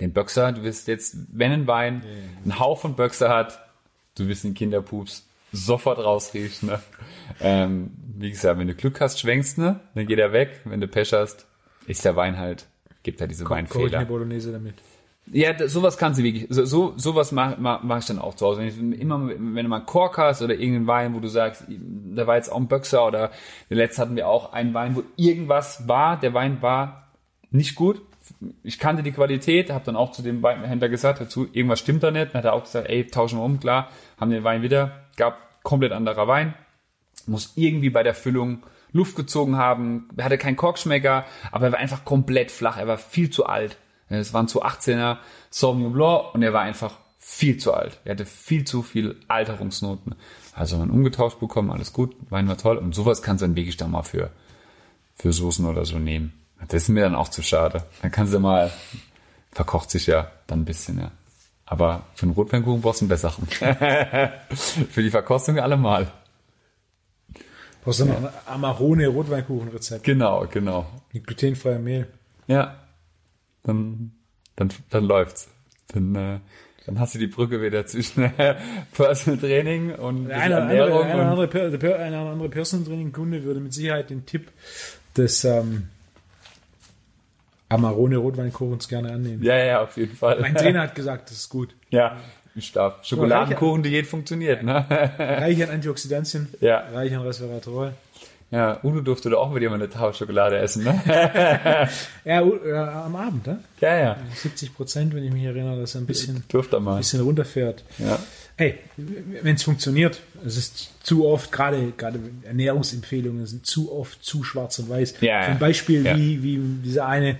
den Böxer. Du wirst jetzt, wenn ein Wein einen Hauch von Böxer hat, du wirst den Kinderpups sofort rausriechen. Ne? Ähm, wie gesagt, wenn du Glück hast, schwenkst ne, dann geht er weg. Wenn du Pech hast, ist der Wein halt, gibt er diese Koch, Weinfehler. Koch eine Bolognese damit. Ja, sowas kannst du wirklich, so, so sowas mache mach, mach ich dann auch zu Hause. Wenn, ich, immer, wenn du mal einen Kork hast oder irgendeinen Wein, wo du sagst, da war jetzt auch ein Böxer oder letzt hatten wir auch einen Wein, wo irgendwas war, der Wein war nicht gut. Ich kannte die Qualität, habe dann auch zu dem Weinhändler gesagt, dazu, irgendwas stimmt da nicht. Dann hat er auch gesagt, ey, tauschen wir um, klar, haben den Wein wieder, gab komplett anderer Wein, muss irgendwie bei der Füllung Luft gezogen haben, er hatte keinen Korkschmecker, aber er war einfach komplett flach, er war viel zu alt. Es waren zu 18er Sauvignon Blanc und er war einfach viel zu alt. Er hatte viel zu viel Alterungsnoten. Also man umgetauscht bekommen, alles gut, Wein war toll und sowas kannst du dann wirklich dann mal für, für Soßen oder so nehmen. Das ist mir dann auch zu schade. Dann kannst du mal, verkocht sich ja dann ein bisschen, ja. Aber für einen Rotweinkuchen brauchst du einen besseren. (laughs) für die Verkostung allemal. Brauchst du noch ein Amarone Rotweinkuchenrezept? Genau, genau. Mit glutenfreiem Mehl. Ja. Dann, dann, dann läuft's. Dann, äh, dann hast du die Brücke wieder zwischen äh, Personal Training und eine, Ernährung. Eine, eine, andere, eine andere Personal Training Kunde würde mit Sicherheit den Tipp des ähm, Amarone Rotweinkuchens gerne annehmen. Ja, ja, auf jeden Fall. Mein Trainer hat gesagt, das ist gut. Ja, ich darf. Schokoladenkuchen-Diät funktioniert, ne? Reich an Antioxidantien, ja. reich an Resveratrol. Ja, Udo durfte doch auch mit jemandem eine Tafel Schokolade essen, ne? (laughs) ja, ja, am Abend, ne? Ja, ja. 70 Prozent, wenn ich mich erinnere, dass er ein bisschen, Durfte mal. ein bisschen runterfährt. Ja. Hey, wenn es funktioniert, es ist zu oft, gerade, gerade Ernährungsempfehlungen sind zu oft zu schwarz und weiß. Ja, Zum Beispiel ja. wie, wie dieser eine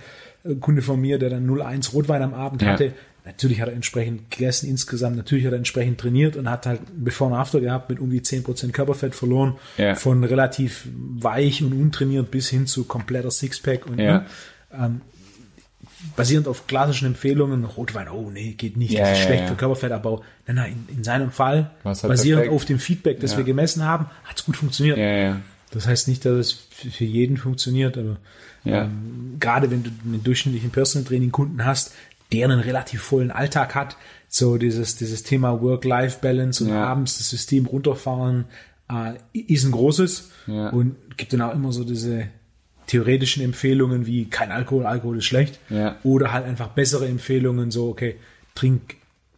Kunde von mir, der dann 0,1 Rotwein am Abend ja. hatte, Natürlich hat er entsprechend gegessen insgesamt, natürlich hat er entsprechend trainiert und hat halt Before und After gehabt mit um die 10% Körperfett verloren. Ja. Von relativ weich und untrainiert bis hin zu kompletter Sixpack und ja. ähm, basierend auf klassischen Empfehlungen, Rotwein, oh nee, geht nicht, ja, das ist schlecht ja. für Körperfett, aber nein, nein, in, in seinem Fall, basierend perfekt. auf dem Feedback, das wir gemessen haben, hat es gut funktioniert. Ja, ja. Das heißt nicht, dass es für jeden funktioniert, aber Ja. ähm, gerade wenn du einen durchschnittlichen Personal Training Kunden hast, der einen relativ vollen Alltag hat, so dieses, dieses Thema Work-Life-Balance und Ja. abends das System runterfahren, äh, ist ein großes Ja. und gibt dann auch immer so diese theoretischen Empfehlungen wie kein Alkohol, Alkohol ist schlecht Ja. oder halt einfach bessere Empfehlungen, so okay, trink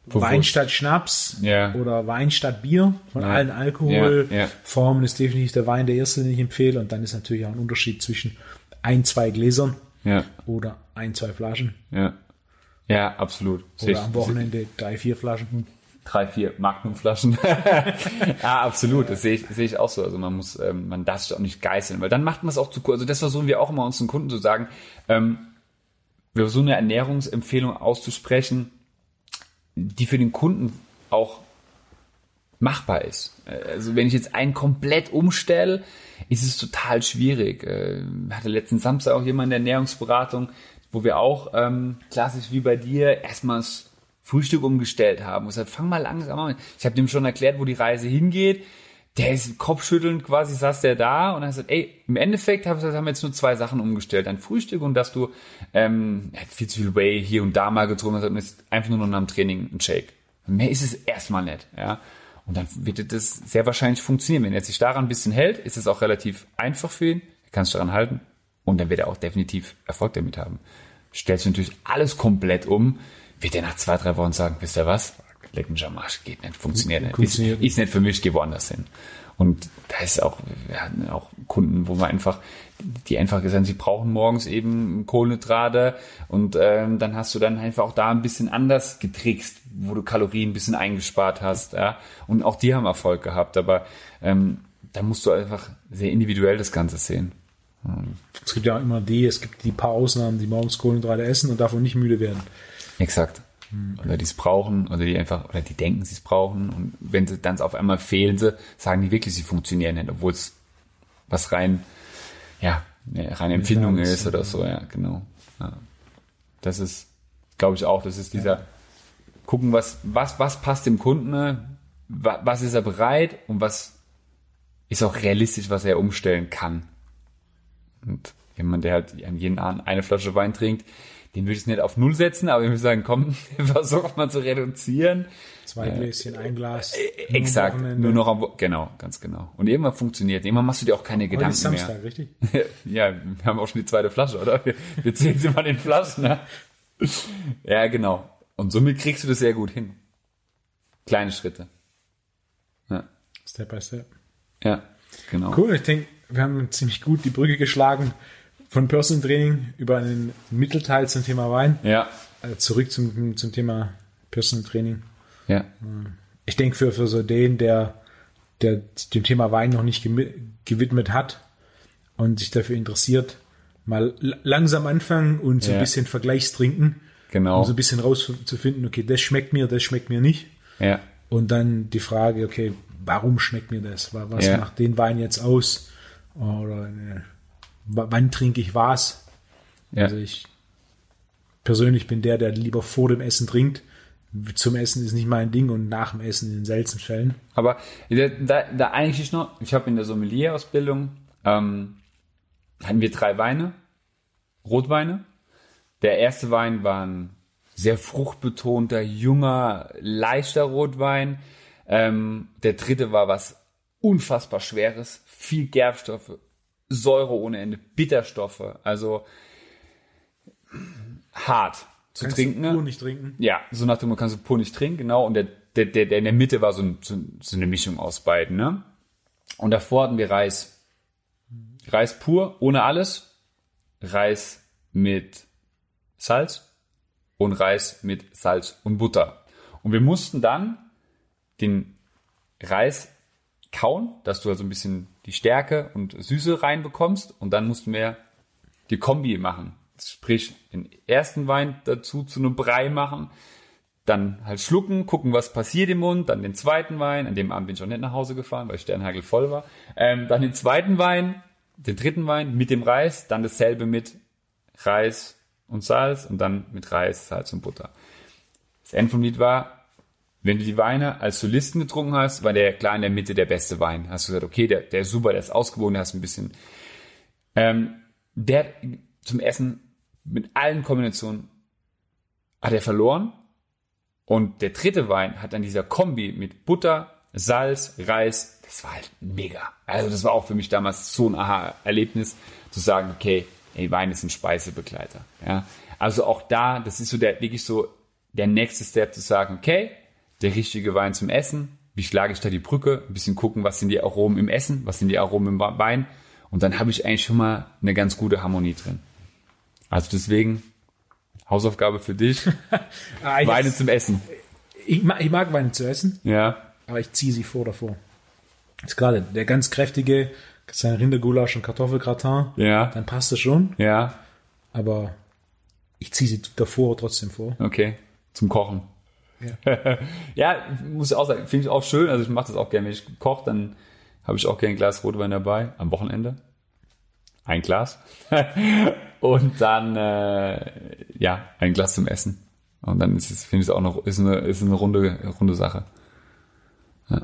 Bewusst. Wein statt Schnaps Ja. oder Wein statt Bier von Ja. allen Alkoholformen ja. ist definitiv der Wein der erste, den ich empfehle. Und dann ist natürlich auch ein Unterschied zwischen ein, zwei Gläsern oder ein, zwei Flaschen ja. Absolut. Oder ich- am Wochenende drei, vier Flaschen. drei, vier Magnumflaschen. (laughs) ja, absolut. Das sehe ich, sehe ich auch so. Also man muss, ähm, man darf sich auch nicht geißeln, weil dann macht man es auch zu kurz. Also das versuchen wir auch immer unseren Kunden zu sagen. Ähm, wir versuchen eine Ernährungsempfehlung auszusprechen, die für den Kunden auch machbar ist. Also wenn ich jetzt einen komplett umstelle, ist es total schwierig. Äh, hatte letzten Samstag auch jemand in der Ernährungsberatung, wo wir auch ähm, klassisch wie bei dir erstmal das Frühstück umgestellt haben. Und gesagt, fang mal langsam an. Ich habe dem schon erklärt, wo die Reise hingeht. Der ist kopfschüttelnd quasi, saß der da und hat gesagt, ey, im Endeffekt haben wir jetzt nur zwei Sachen umgestellt. Ein Frühstück und dass du ähm, viel zu viel Whey hier und da mal getrunken hast und ist einfach nur noch nach dem Training ein Shake. Mehr ist es erstmal nicht, ja. Und dann wird das sehr wahrscheinlich funktionieren. Wenn er sich daran ein bisschen hält, ist es auch relativ einfach für ihn. Er kann sich daran halten. Und dann wird er auch definitiv Erfolg damit haben. Stellst du natürlich alles komplett um, wird er nach zwei, drei Wochen sagen, wisst ihr was? Leck mich am Arsch, geht nicht, funktioniert nicht. Ist, ist nicht für mich, geh woanders hin. Und da ist auch, wir hatten auch Kunden, wo wir einfach, die einfach gesagt haben, sie brauchen morgens eben Kohlenhydrate und ähm, dann hast du dann einfach auch da ein bisschen anders getrickst, wo du Kalorien ein bisschen eingespart hast. Ja? Und auch die haben Erfolg gehabt, aber ähm, da musst du einfach sehr individuell das Ganze sehen. Es gibt ja immer die, es gibt die paar Ausnahmen, die morgens Kohlenhydrate essen und davon nicht müde werden. Exakt. Oder die es brauchen, oder die einfach, oder die denken, sie es brauchen. Und wenn sie dann auf einmal fehlen sie, sagen die wirklich, sie funktionieren nicht, obwohl es was rein, ja, eine reine Empfindung ist oder so, ja, genau. Ja. Das ist, glaube ich auch, das ist dieser, ja. gucken, was, was, was passt dem Kunden, ne? was ist er bereit und was ist auch realistisch, was er umstellen kann. Und jemand, der halt an jeden Abend eine Flasche Wein trinkt, den würde ich nicht auf Null setzen, aber ich würde sagen, komm, (laughs) versuch mal zu reduzieren. Zwei Gläschen, äh, ein Glas. Äh, exakt, nur noch am, genau, ganz genau. Und irgendwann funktioniert, irgendwann machst du dir auch keine Heute Gedanken ist Samstag, mehr. richtig? (laughs) ja, wir haben auch schon die zweite Flasche, oder? Wir, wir zählen sie mal in Flaschen, ne? Ja, genau. Und somit kriegst du das sehr gut hin. Kleine Schritte. Ja. Step by step. Ja, genau. Cool, ich denke, wir haben ziemlich gut die Brücke geschlagen von Personal Training über einen Mittelteil zum Thema Wein. Ja. Also zurück zum, zum Thema Personal Training. Ja. Ich denke für, für so den, der, der dem Thema Wein noch nicht gewidmet hat und sich dafür interessiert, mal langsam anfangen und so ja. ein bisschen Vergleichstrinken. Genau. Um so ein bisschen rauszufinden, okay, das schmeckt mir, das schmeckt mir nicht. Ja. Und dann die Frage, okay, warum schmeckt mir das? Was ja. macht den Wein jetzt aus? Oder eine, wann trinke ich was? Ja. Also ich persönlich bin der, der lieber vor dem Essen trinkt. Zum Essen ist nicht mein Ding und nach dem Essen in den seltensten Fällen. Aber da, da eigentlich noch, ich habe in der Sommelier-Ausbildung, ähm, hatten wir drei Weine, Rotweine. Der erste Wein war ein sehr fruchtbetonter, junger, leichter Rotwein. Ähm, der dritte war was unfassbar Schweres, viel Gerbstoffe, Säure ohne Ende, Bitterstoffe, also hart zu kannst trinken. Du pur nicht trinken. Ja, so nach dem kannst du pur nicht trinken, genau. Und der, der, der, der in der Mitte war so, ein, so, so eine Mischung aus beiden, ne? Und davor hatten wir Reis. Reis pur, ohne alles. Reis mit Salz und Reis mit Salz und Butter. Und wir mussten dann den Reis kauen, dass du also ein bisschen die Stärke und Süße reinbekommst und dann mussten wir die Kombi machen. Sprich, den ersten Wein dazu zu einem Brei machen, dann halt schlucken, gucken, was passiert im Mund, dann den zweiten Wein, an dem Abend bin ich auch nicht nach Hause gefahren, weil Sternhagel voll war, ähm, dann den zweiten Wein, den dritten Wein mit dem Reis, dann dasselbe mit Reis und Salz und dann mit Reis, Salz und Butter. Das Ende vom Lied war, wenn du die Weine als Solisten getrunken hast, war der klar in der Mitte der beste Wein. Hast du gesagt, okay, der, der ist super, der ist ausgewogen, der hast ein bisschen. Ähm, der zum Essen mit allen Kombinationen hat er verloren. Und der dritte Wein hat dann dieser Kombi mit Butter, Salz, Reis, das war halt mega. Also das war auch für mich damals so ein Aha-Erlebnis, zu sagen, okay, ey, Wein ist ein Speisebegleiter. Ja? Also auch da, das ist so der, wirklich so der nächste Step zu sagen, okay, der richtige Wein zum Essen. Wie schlage ich da die Brücke? Ein bisschen gucken, was sind die Aromen im Essen, was sind die Aromen im Wein. Und dann habe ich eigentlich schon mal eine ganz gute Harmonie drin. Also deswegen Hausaufgabe für dich. (laughs) ah, Weine zum Essen. Ich mag, ich mag Weine zu essen. Ja. Aber ich ziehe sie vor davor. Ist gerade der ganz kräftige, sein Rindergulasch und Kartoffelgratin. Ja. Dann passt es schon. Ja. Aber ich ziehe sie davor trotzdem vor. Okay. Zum Kochen. Ja, (laughs) ja muss ich auch sagen, finde ich auch schön. Also ich mache das auch gerne, wenn ich koche, dann habe ich auch gerne ein Glas Rotwein dabei am Wochenende. Ein Glas. (laughs) und dann äh, ja, ein Glas zum Essen. Und dann ist es, finde ich es auch noch, ist eine, ist eine runde, runde Sache. Ja.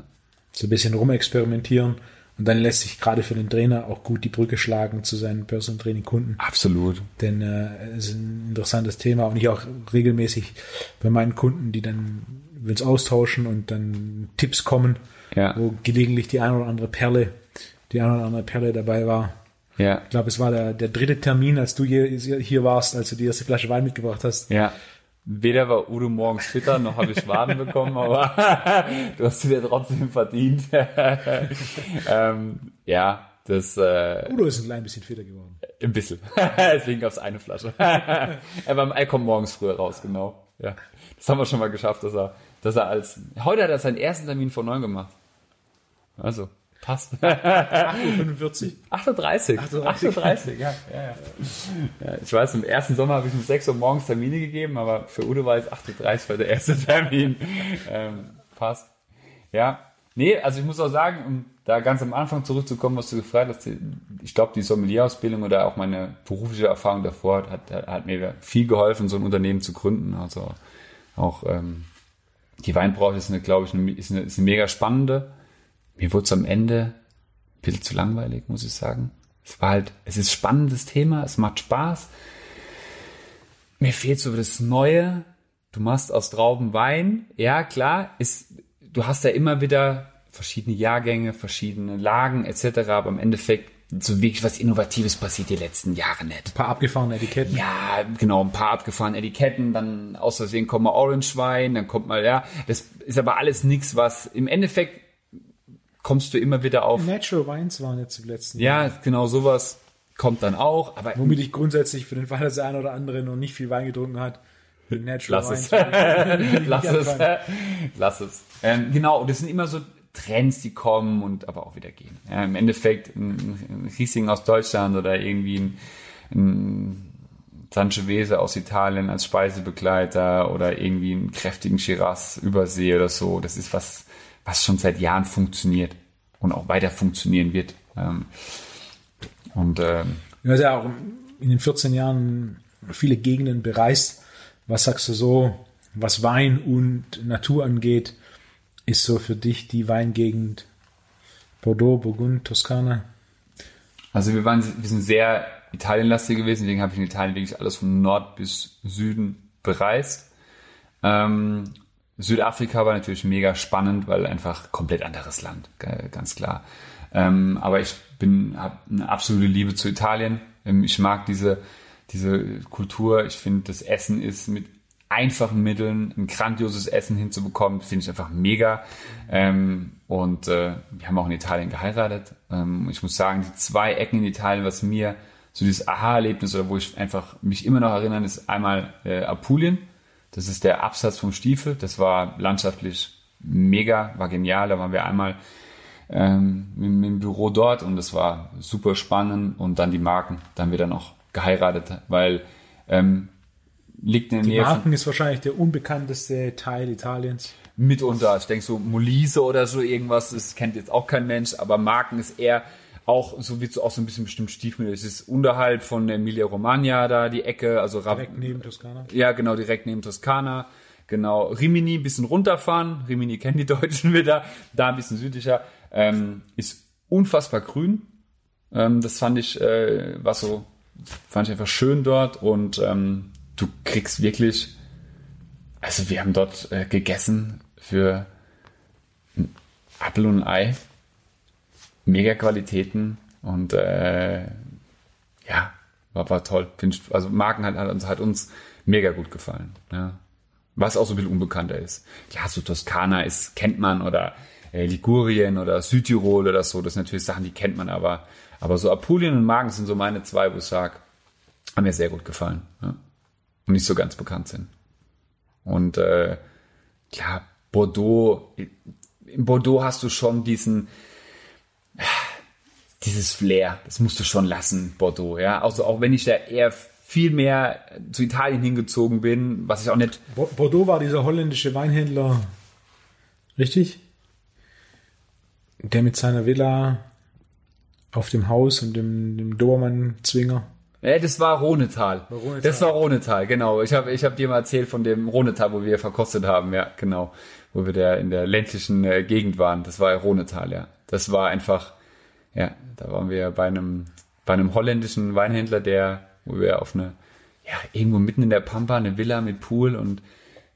So ein bisschen rumexperimentieren und dann lässt sich gerade für den Trainer auch gut die Brücke schlagen zu seinen Personal Training Kunden. Absolut. Denn äh, es ist ein interessantes Thema und ich auch regelmäßig bei meinen Kunden, die dann wir uns austauschen und dann Tipps kommen, ja. wo gelegentlich die eine oder andere Perle, die eine oder andere Perle dabei war. Ja. Ich glaube, es war der, der dritte Termin, als du hier, hier warst, als du die erste Flasche Wein mitgebracht hast. Ja. Weder war Udo morgens fitter, noch habe ich Waden bekommen, aber (laughs) du hast sie dir trotzdem verdient. (laughs) ähm, ja, das. Äh, Udo ist ein klein bisschen fitter geworden. Ein bisschen. (laughs) Deswegen gab es eine Flasche. er, war, er kommt morgens früher raus, genau. Ja, das haben wir schon mal geschafft, dass er, dass er als. Heute hat er seinen ersten Termin vor neun gemacht. Also. Passt. (laughs) 8.45 Uhr. 38. 38, ja, ja, ja. ja. Ich weiß, im ersten Sommer habe ich um 6 Uhr morgens Termine gegeben, aber für Udo war es 8.30 Uhr war der erste (laughs) Termin. Ähm, passt. Ja. Nee, also ich muss auch sagen, um da ganz am Anfang zurückzukommen, was du gefragt hast, ich glaube, die Sommelier-Ausbildung oder auch meine berufliche Erfahrung davor hat, hat mir viel geholfen, so ein Unternehmen zu gründen. Also auch ähm, die Weinbranche ist eine, glaube ich, eine, ist, eine, ist eine mega spannende mir wurde es am Ende ein bisschen zu langweilig, muss ich sagen. Es war halt, es ist ein spannendes Thema, es macht Spaß. Mir fehlt so das Neue. Du machst aus Trauben Wein. Ja, klar, ist, du hast ja immer wieder verschiedene Jahrgänge, verschiedene Lagen etc. Aber im Endeffekt so wirklich was Innovatives passiert die letzten Jahre nicht. Ein paar abgefahrene Etiketten. Ja, genau, ein paar abgefahrene Etiketten, dann aus Versehen kommt mal Orange Wein, dann kommt mal, ja, das ist aber alles nichts, was im Endeffekt kommst du immer wieder auf. Natural Wines waren jetzt im letzten Ja, Jahr. genau sowas kommt dann auch. Aber Womit ich grundsätzlich für den Fall, dass der eine oder andere noch nicht viel Wein getrunken hat, Natural Lass Wines. Es. (laughs) Lass es. Lass es. Ähm, genau, und das sind immer so Trends, die kommen und aber auch wieder gehen. Ja, Im Endeffekt ein, Riesling aus Deutschland oder irgendwie ein, ein Sangiovese aus Italien als Speisebegleiter oder irgendwie einen kräftigen Shiraz übersee oder so. Das ist was, was schon seit Jahren funktioniert und auch weiter funktionieren wird. Ähm, und ähm, du hast ja auch in den 14 Jahren viele Gegenden bereist. Was sagst du so, was Wein und Natur angeht, ist so für dich die Weingegend Bordeaux, Burgund, Toskana? Also wir waren, wir sind sehr Italienlastig gewesen, deswegen habe ich in Italien wirklich alles von Nord bis Süden bereist. Ähm, Südafrika war natürlich mega spannend, weil einfach komplett anderes Land, ganz klar. Ähm, aber ich bin habe eine absolute Liebe zu Italien. Ähm, ich mag diese diese Kultur. Ich finde, das Essen ist mit einfachen Mitteln ein grandioses Essen hinzubekommen, finde ich einfach mega. Ähm, und äh, wir haben auch in Italien geheiratet. Ähm, ich muss sagen, die zwei Ecken in Italien, was mir so dieses Aha-Erlebnis oder wo ich einfach mich immer noch erinnern, ist einmal äh, Apulien das ist der Absatz vom Stiefel. Das war landschaftlich mega, war genial. Da waren wir einmal ähm, im, im, Büro dort und das war super spannend. Und dann die Marken. Da haben wir dann auch geheiratet, weil ähm, liegt in der die Nähe. Marken ist wahrscheinlich der unbekannteste Teil Italiens. Mitunter. Ich denke so Molise oder so irgendwas, das kennt jetzt auch kein Mensch, aber Marken ist eher auch, so wird es auch so ein bisschen bestimmt Stiefmütter. Es ist unterhalb von Emilia Romagna da die Ecke, also direkt neben Toskana. Ja, genau, direkt neben Toskana. Genau, Rimini ein bisschen runterfahren. Rimini kennen die Deutschen (laughs) wieder. Da ein bisschen südlicher. Ähm, ist unfassbar grün. Ähm, das fand ich, äh, war so, fand ich einfach schön dort und ähm, du kriegst wirklich, also wir haben dort äh, gegessen für ein Apfel und ein Ei mega Qualitäten und äh, ja, war, war toll. Also Marken hat, hat, uns, hat uns mega gut gefallen. Ja. Was auch so ein bisschen unbekannter ist. Klar, so Toskana ist, kennt man oder äh, Ligurien oder Südtirol oder so, das sind natürlich Sachen, die kennt man, aber, aber so Apulien und Magen sind so meine zwei, wo ich sage, haben mir sehr gut gefallen. Ja. Und nicht so ganz bekannt sind. Und äh, klar, Bordeaux, in Bordeaux hast du schon diesen, dieses Flair, das musst du schon lassen, Bordeaux, ja. Also auch wenn ich da eher viel mehr zu Italien hingezogen bin, was ich auch nicht. Bordeaux war dieser holländische Weinhändler, richtig? Der mit seiner Villa auf dem Haus und dem, dem Dobermann-Zwinger. Ja, das war Rhonetal. Rhonetal. Das war Rhonetal, genau. Ich habe ich hab dir mal erzählt von dem Rhonetal, wo wir verkostet haben, ja, genau. Wo wir der in der ländlichen äh, Gegend waren. Das war Rhonetal, ja. Das war einfach, ja, da waren wir bei einem, bei einem holländischen Weinhändler, der, wo wir auf eine, ja, irgendwo mitten in der Pampa, eine Villa mit Pool und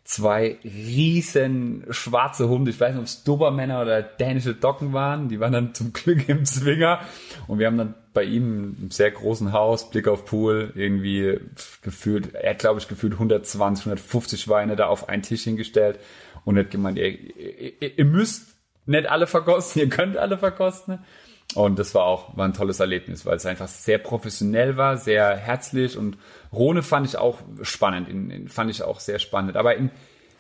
zwei riesen schwarze Hunde. Ich weiß nicht, ob es Dobermänner oder dänische Docken waren. Die waren dann zum Glück im Zwinger. Und wir haben dann bei ihm im sehr großen Haus, Blick auf Pool, irgendwie gefühlt, er hat glaube ich gefühlt 120, 150 Weine da auf einen Tisch hingestellt und hat gemeint, ihr, ihr, ihr müsst nicht alle verkosten, (laughs) ihr könnt alle verkosten. Und das war auch war ein tolles Erlebnis, weil es einfach sehr professionell war, sehr herzlich und Rhone fand ich auch spannend, in, in, fand ich auch sehr spannend. Aber in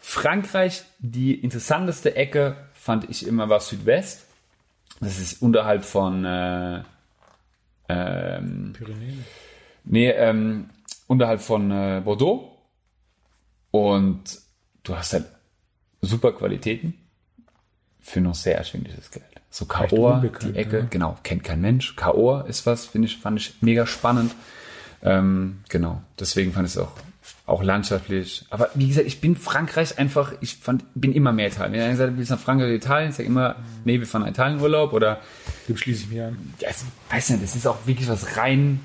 Frankreich die interessanteste Ecke fand ich immer war Südwest. Das ist unterhalb von äh, ähm, Pyrenäen. Nee, ähm, unterhalb von äh, Bordeaux. Und du hast halt super Qualitäten für noch sehr erschwingliches Geld. So Kaor, die Ecke, ja. genau, kennt kein Mensch. Kaor ist was, finde ich, fand ich mega spannend. Ähm, genau, deswegen fand ich es auch, auch landschaftlich. Aber wie gesagt, ich bin Frankreich einfach, ich fand, bin immer mehr Italien. Wenn einer sagt, du willst nach Frankreich oder Italien, ich sage immer, nee, wir fahren nach Italien Urlaub oder. Dem schließe ich mir an. Ja, weiß nicht, das ist auch wirklich was rein,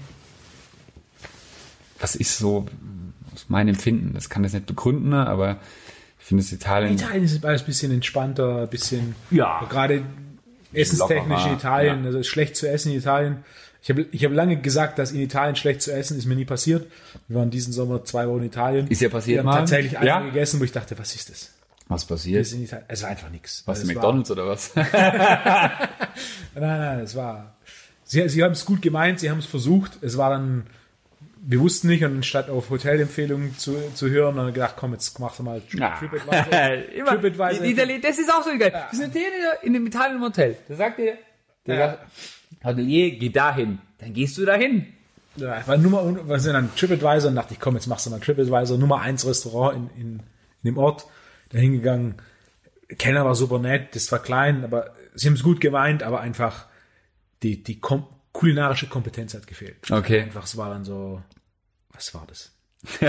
was ist so aus meinem Empfinden. Das kann das nicht begründen, ne, aber ich finde es Italien. Italien ist alles ein bisschen entspannter, ein bisschen. Ja. Gerade essenstechnisch in Italien, ja. also schlecht zu essen in Italien. Ich habe ich hab lange gesagt, dass in Italien schlecht zu essen ist mir nie passiert. Wir waren diesen Sommer zwei Wochen in Italien. Ist ja passiert. Wir haben mal? tatsächlich ja? gegessen, wo ich dachte, was ist das? Was passiert? Es war einfach nichts. Was, also McDonalds war, oder was? (laughs) nein, nein, es war. Sie, sie haben es gut gemeint, sie haben es versucht. Es war dann wir wussten nicht und anstatt auf Hotelempfehlungen zu, zu hören, haben wir gedacht, komm, jetzt machst du mal. TripAdvisor. (laughs) Italien, das ist auch so geil. Ja. Wir sind hier in dem Italien Hotel. Da sagt ihr, der ja. Hotelier, geh dahin. Dann gehst du dahin. Ja, war Nummer, wir sind dann TripAdvisor und dachte ich, komm, jetzt machst du mal TripAdvisor, Nummer eins Restaurant in, in, in dem Ort. Da hingegangen. Kellner war super nett, das war klein, aber sie haben es gut gemeint, aber einfach die, die Kom kulinarische Kompetenz hat gefehlt. Okay. Einfach, es war dann so, was war das? (laughs)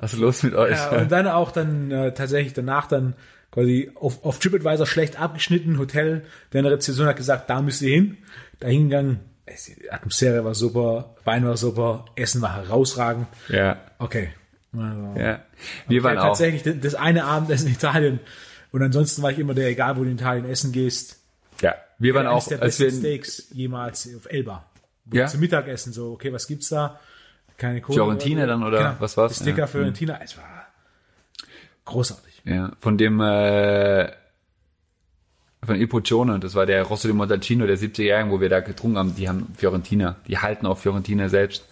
was ist los mit euch? Ja, und dann auch dann äh, tatsächlich danach dann quasi auf, auf TripAdvisor schlecht abgeschnitten, Hotel, der Rezession hat gesagt, da müsst ihr hin. Da hingegangen, die Atmosphäre war super, Wein war super, Essen war herausragend. Ja. Okay. Also, ja. Wir okay, waren tatsächlich auch. das eine Abendessen in Italien. Und ansonsten war ich immer der, egal wo du in Italien essen gehst. Ja. Wir waren auch, der als wir Steaks jemals auf Elba. Ja. Zum Mittagessen so, okay, was gibt's da? Keine Kohle. Fiorentina dann oder genau, was war's? Sticker ja. Fiorentina, es war großartig. Ja, von dem äh, von Il Poccione, das war der Rosso di Montalcino der 70-Jährigen, wo wir da getrunken haben, die haben Fiorentina, die halten auf Fiorentina selbst.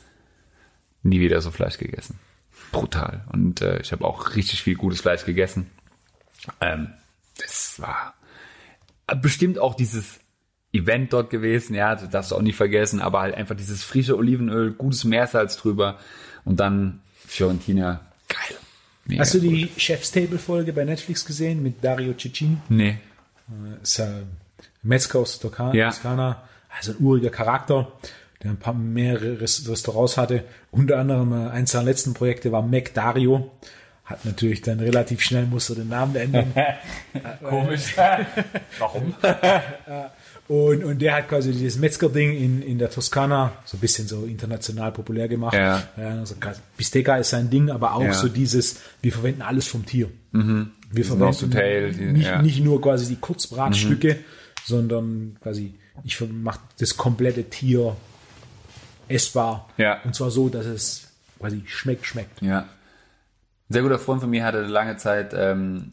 Nie wieder so Fleisch gegessen. Brutal. Und äh, ich habe auch richtig viel gutes Fleisch gegessen. Ähm, das war bestimmt auch dieses Event dort gewesen, ja, das darfst du auch nicht vergessen, aber halt einfach dieses frische Olivenöl, gutes Meersalz drüber und dann Fiorentina, geil. Mega Hast du die Chef's Table Folge bei Netflix gesehen mit Dario Cicin? Nee. Äh, ist äh, Metzger aus Toskana, ja. also ein uriger Charakter, der ein paar mehrere Restaurants hatte. Unter anderem äh, eins seiner letzten Projekte war Mac Dario. Hat natürlich dann relativ schnell musste den Namen ändern. (laughs) Komisch. (laughs) Warum? und, und der hat quasi dieses Metzger-Ding in, in der Toskana so ein bisschen so international populär gemacht. Ja. Ja, also Bistecca ist sein Ding, aber auch ja. so dieses, wir verwenden alles vom Tier. Mhm. Wir verwenden Tail, die, nicht, ja. nicht nur quasi die Kurzbratstücke, mhm. sondern quasi, ich mache das komplette Tier essbar. Ja. Und zwar so, dass es quasi schmeckt, schmeckt. Ja. Ein sehr guter Freund von mir hatte lange Zeit ähm,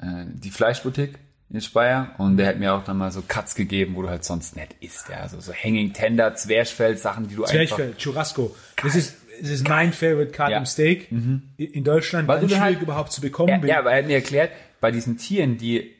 äh, die Fleischboutique in Speyer und der hat mir auch dann mal so Cuts gegeben, wo du halt sonst nicht isst. Ja, also so Hanging Tender, Zwerchfell, Sachen, die du Zwerchfell, einfach... Churrasco. Das ist, das ist mein Favorite Cut ja. im Steak. Mhm. In Deutschland Weil ganz schwierig halt, überhaupt zu bekommen. Ja, ja, aber er hat mir erklärt, bei diesen Tieren, die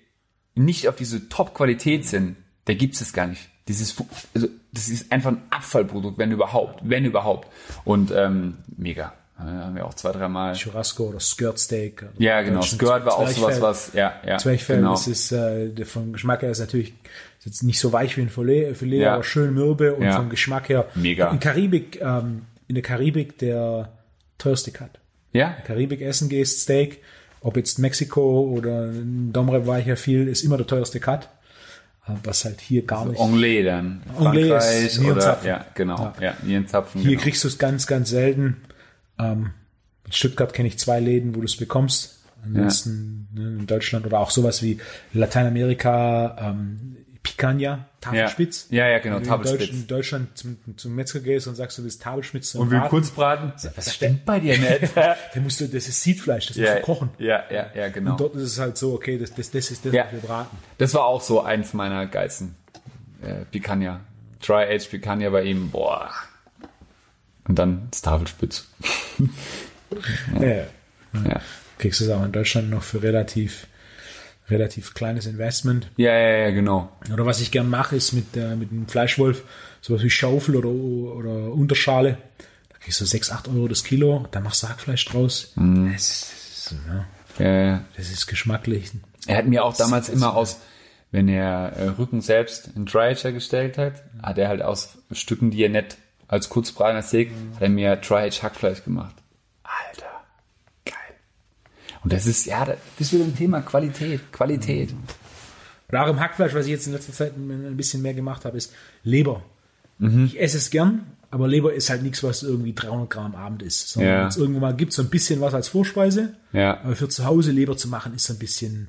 nicht auf diese Top-Qualität sind, da gibt's es gar nicht. dieses, also das ist einfach ein Abfallprodukt, wenn überhaupt, wenn überhaupt. Und ähm, mega. Ja, haben wir auch zwei, dreimal. Churrasco oder Skirt Steak. Ja, genau. Skirt war auch sowas, was, ja, ja. Zwerchfell, genau. das ist, äh, vom Geschmack her ist natürlich ist jetzt nicht so weich wie ein Filet, Filet ja. aber schön mürbe und ja. vom Geschmack her. Mega. In Karibik, ähm, in der Karibik der teuerste Cut. Ja. In Karibik essen gehst, Steak, ob jetzt Mexiko oder Domre war ich ja viel, ist immer der teuerste Cut. Äh, was halt hier gar also nicht. Anglais dann. Anglais ist oder, ja, genau. Ja, ja Nierenzapfen. Hier genau. kriegst du es ganz, ganz selten. Ähm, in Stuttgart kenne ich zwei Läden, wo du es bekommst. Ansonsten ja. ne, in Deutschland oder auch sowas wie Lateinamerika, ähm, Picanha, Tafelspitz. Ja, ja, genau, Tafelspitz. In Deutschland zum, zum Metzger gehst und sagst, du willst Tafelspitz Und will Kurzbraten. Was stimmt bei dir nicht? (laughs) da musst du, das ist Siedfleisch, das ja, musst du kochen. Ja, ja, ja, genau. Und dort ist es halt so, okay, das, das, das ist das, ja. was wir braten. Das war auch so eins meiner geilsten äh, Picanha. Dry-Age Picanha bei ihm, boah. Und dann das Tafelspitz. ja. ja. ja. Kriegst du es auch in Deutschland noch für relativ relativ kleines Investment. Ja, ja, ja, genau. Oder was ich gern mache, ist mit, äh, mit einem Fleischwolf, sowas wie Schaufel oder, oder Unterschale. Da kriegst du 6, 8 Euro das Kilo, da machst du Hackfleisch draus. Mm. Das, ist, ja, ja, ja. das ist geschmacklich. Er hat mir auch damals immer aus, wenn er äh, Rücken selbst in Dry gestellt hat, hat er halt aus Stücken, die er nicht als Kurzbraten Steak, mhm. hat er mir Dry Hackfleisch gemacht. Und das ist, ja, das ist wieder ein Thema Qualität, Qualität. Oder auch im Hackfleisch, was ich jetzt in letzter Zeit ein bisschen mehr gemacht habe, ist Leber. Mhm. Ich esse es gern, aber Leber ist halt nichts, was irgendwie 300 Gramm am Abend ist. Sondern ja. wenn es irgendwo mal gibt, so ein bisschen was als Vorspeise. Ja. Aber für zu Hause Leber zu machen, ist so ein bisschen.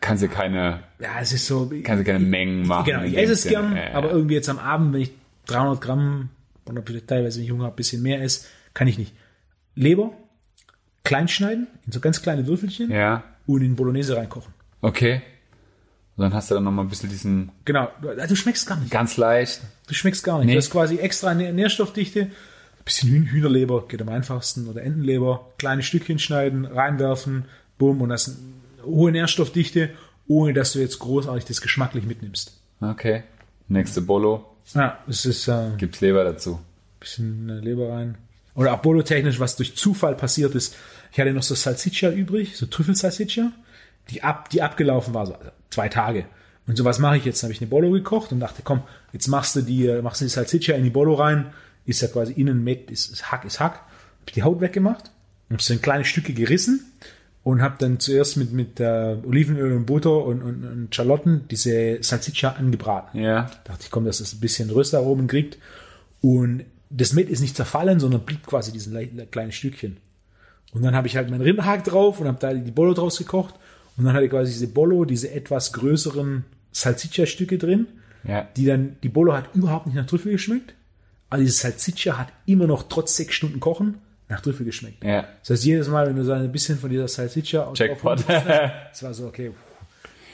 Kann sie keine. Ja, es ist so. Kann sie keine Mengen machen. Genau, ich esse es gern, ja, ja. aber irgendwie jetzt am Abend, wenn ich 300 Gramm oder teilweise, wenn ich Hunger habe, ein bisschen mehr esse, kann ich nicht. Leber, klein schneiden, in so ganz kleine Würfelchen ja. und in Bolognese reinkochen. Okay. Und dann hast du dann nochmal ein bisschen diesen. Genau, du schmeckst gar nicht. Ganz leicht. Du schmeckst gar nicht. Nee. Das ist quasi extra Nährstoffdichte. Ein bisschen Hühnerleber geht am einfachsten oder Entenleber. Kleine Stückchen schneiden, reinwerfen, bumm, und das ist eine hohe Nährstoffdichte, ohne dass du jetzt großartig das geschmacklich mitnimmst. Okay. Nächste Bolo. Ja, es ist. Äh, Gibt's Leber dazu. Bisschen äh, Leber rein oder auch Bolo-technisch, was durch Zufall passiert ist. Ich hatte noch so Salsiccia übrig, so Trüffelsalsiccia, die ab, die abgelaufen war, so also zwei Tage. Und so was mache ich jetzt? Dann habe ich eine Bolo gekocht und dachte, komm, jetzt machst du die, machst du die Salsiccia in die Bolo rein, ist ja quasi innen mit, ist, ist Hack, ist Hack. Hab die Haut weggemacht, hab so in kleine Stücke gerissen und habe dann zuerst mit, mit äh, Olivenöl und Butter und, und, und Schalotten diese Salsiccia angebraten. Ja. Dachte ich, komm, dass das ein bisschen Röstaromen kriegt. Und das Met ist nicht zerfallen, sondern blieb quasi diesen kleinen Stückchen. Und dann habe ich halt meinen Rinderhack drauf und habe da die Bollo draus gekocht. Und dann hatte ich quasi diese Bollo, diese etwas größeren Salsiccia-Stücke drin, ja. die dann, die Bollo hat überhaupt nicht nach Trüffel geschmeckt. Aber dieses Salsiccia hat immer noch trotz sechs Stunden Kochen nach Trüffel geschmeckt. Ja. Das heißt, jedes Mal, wenn du so ein bisschen von dieser Salsiccia Jackpot. (laughs) das war so, okay,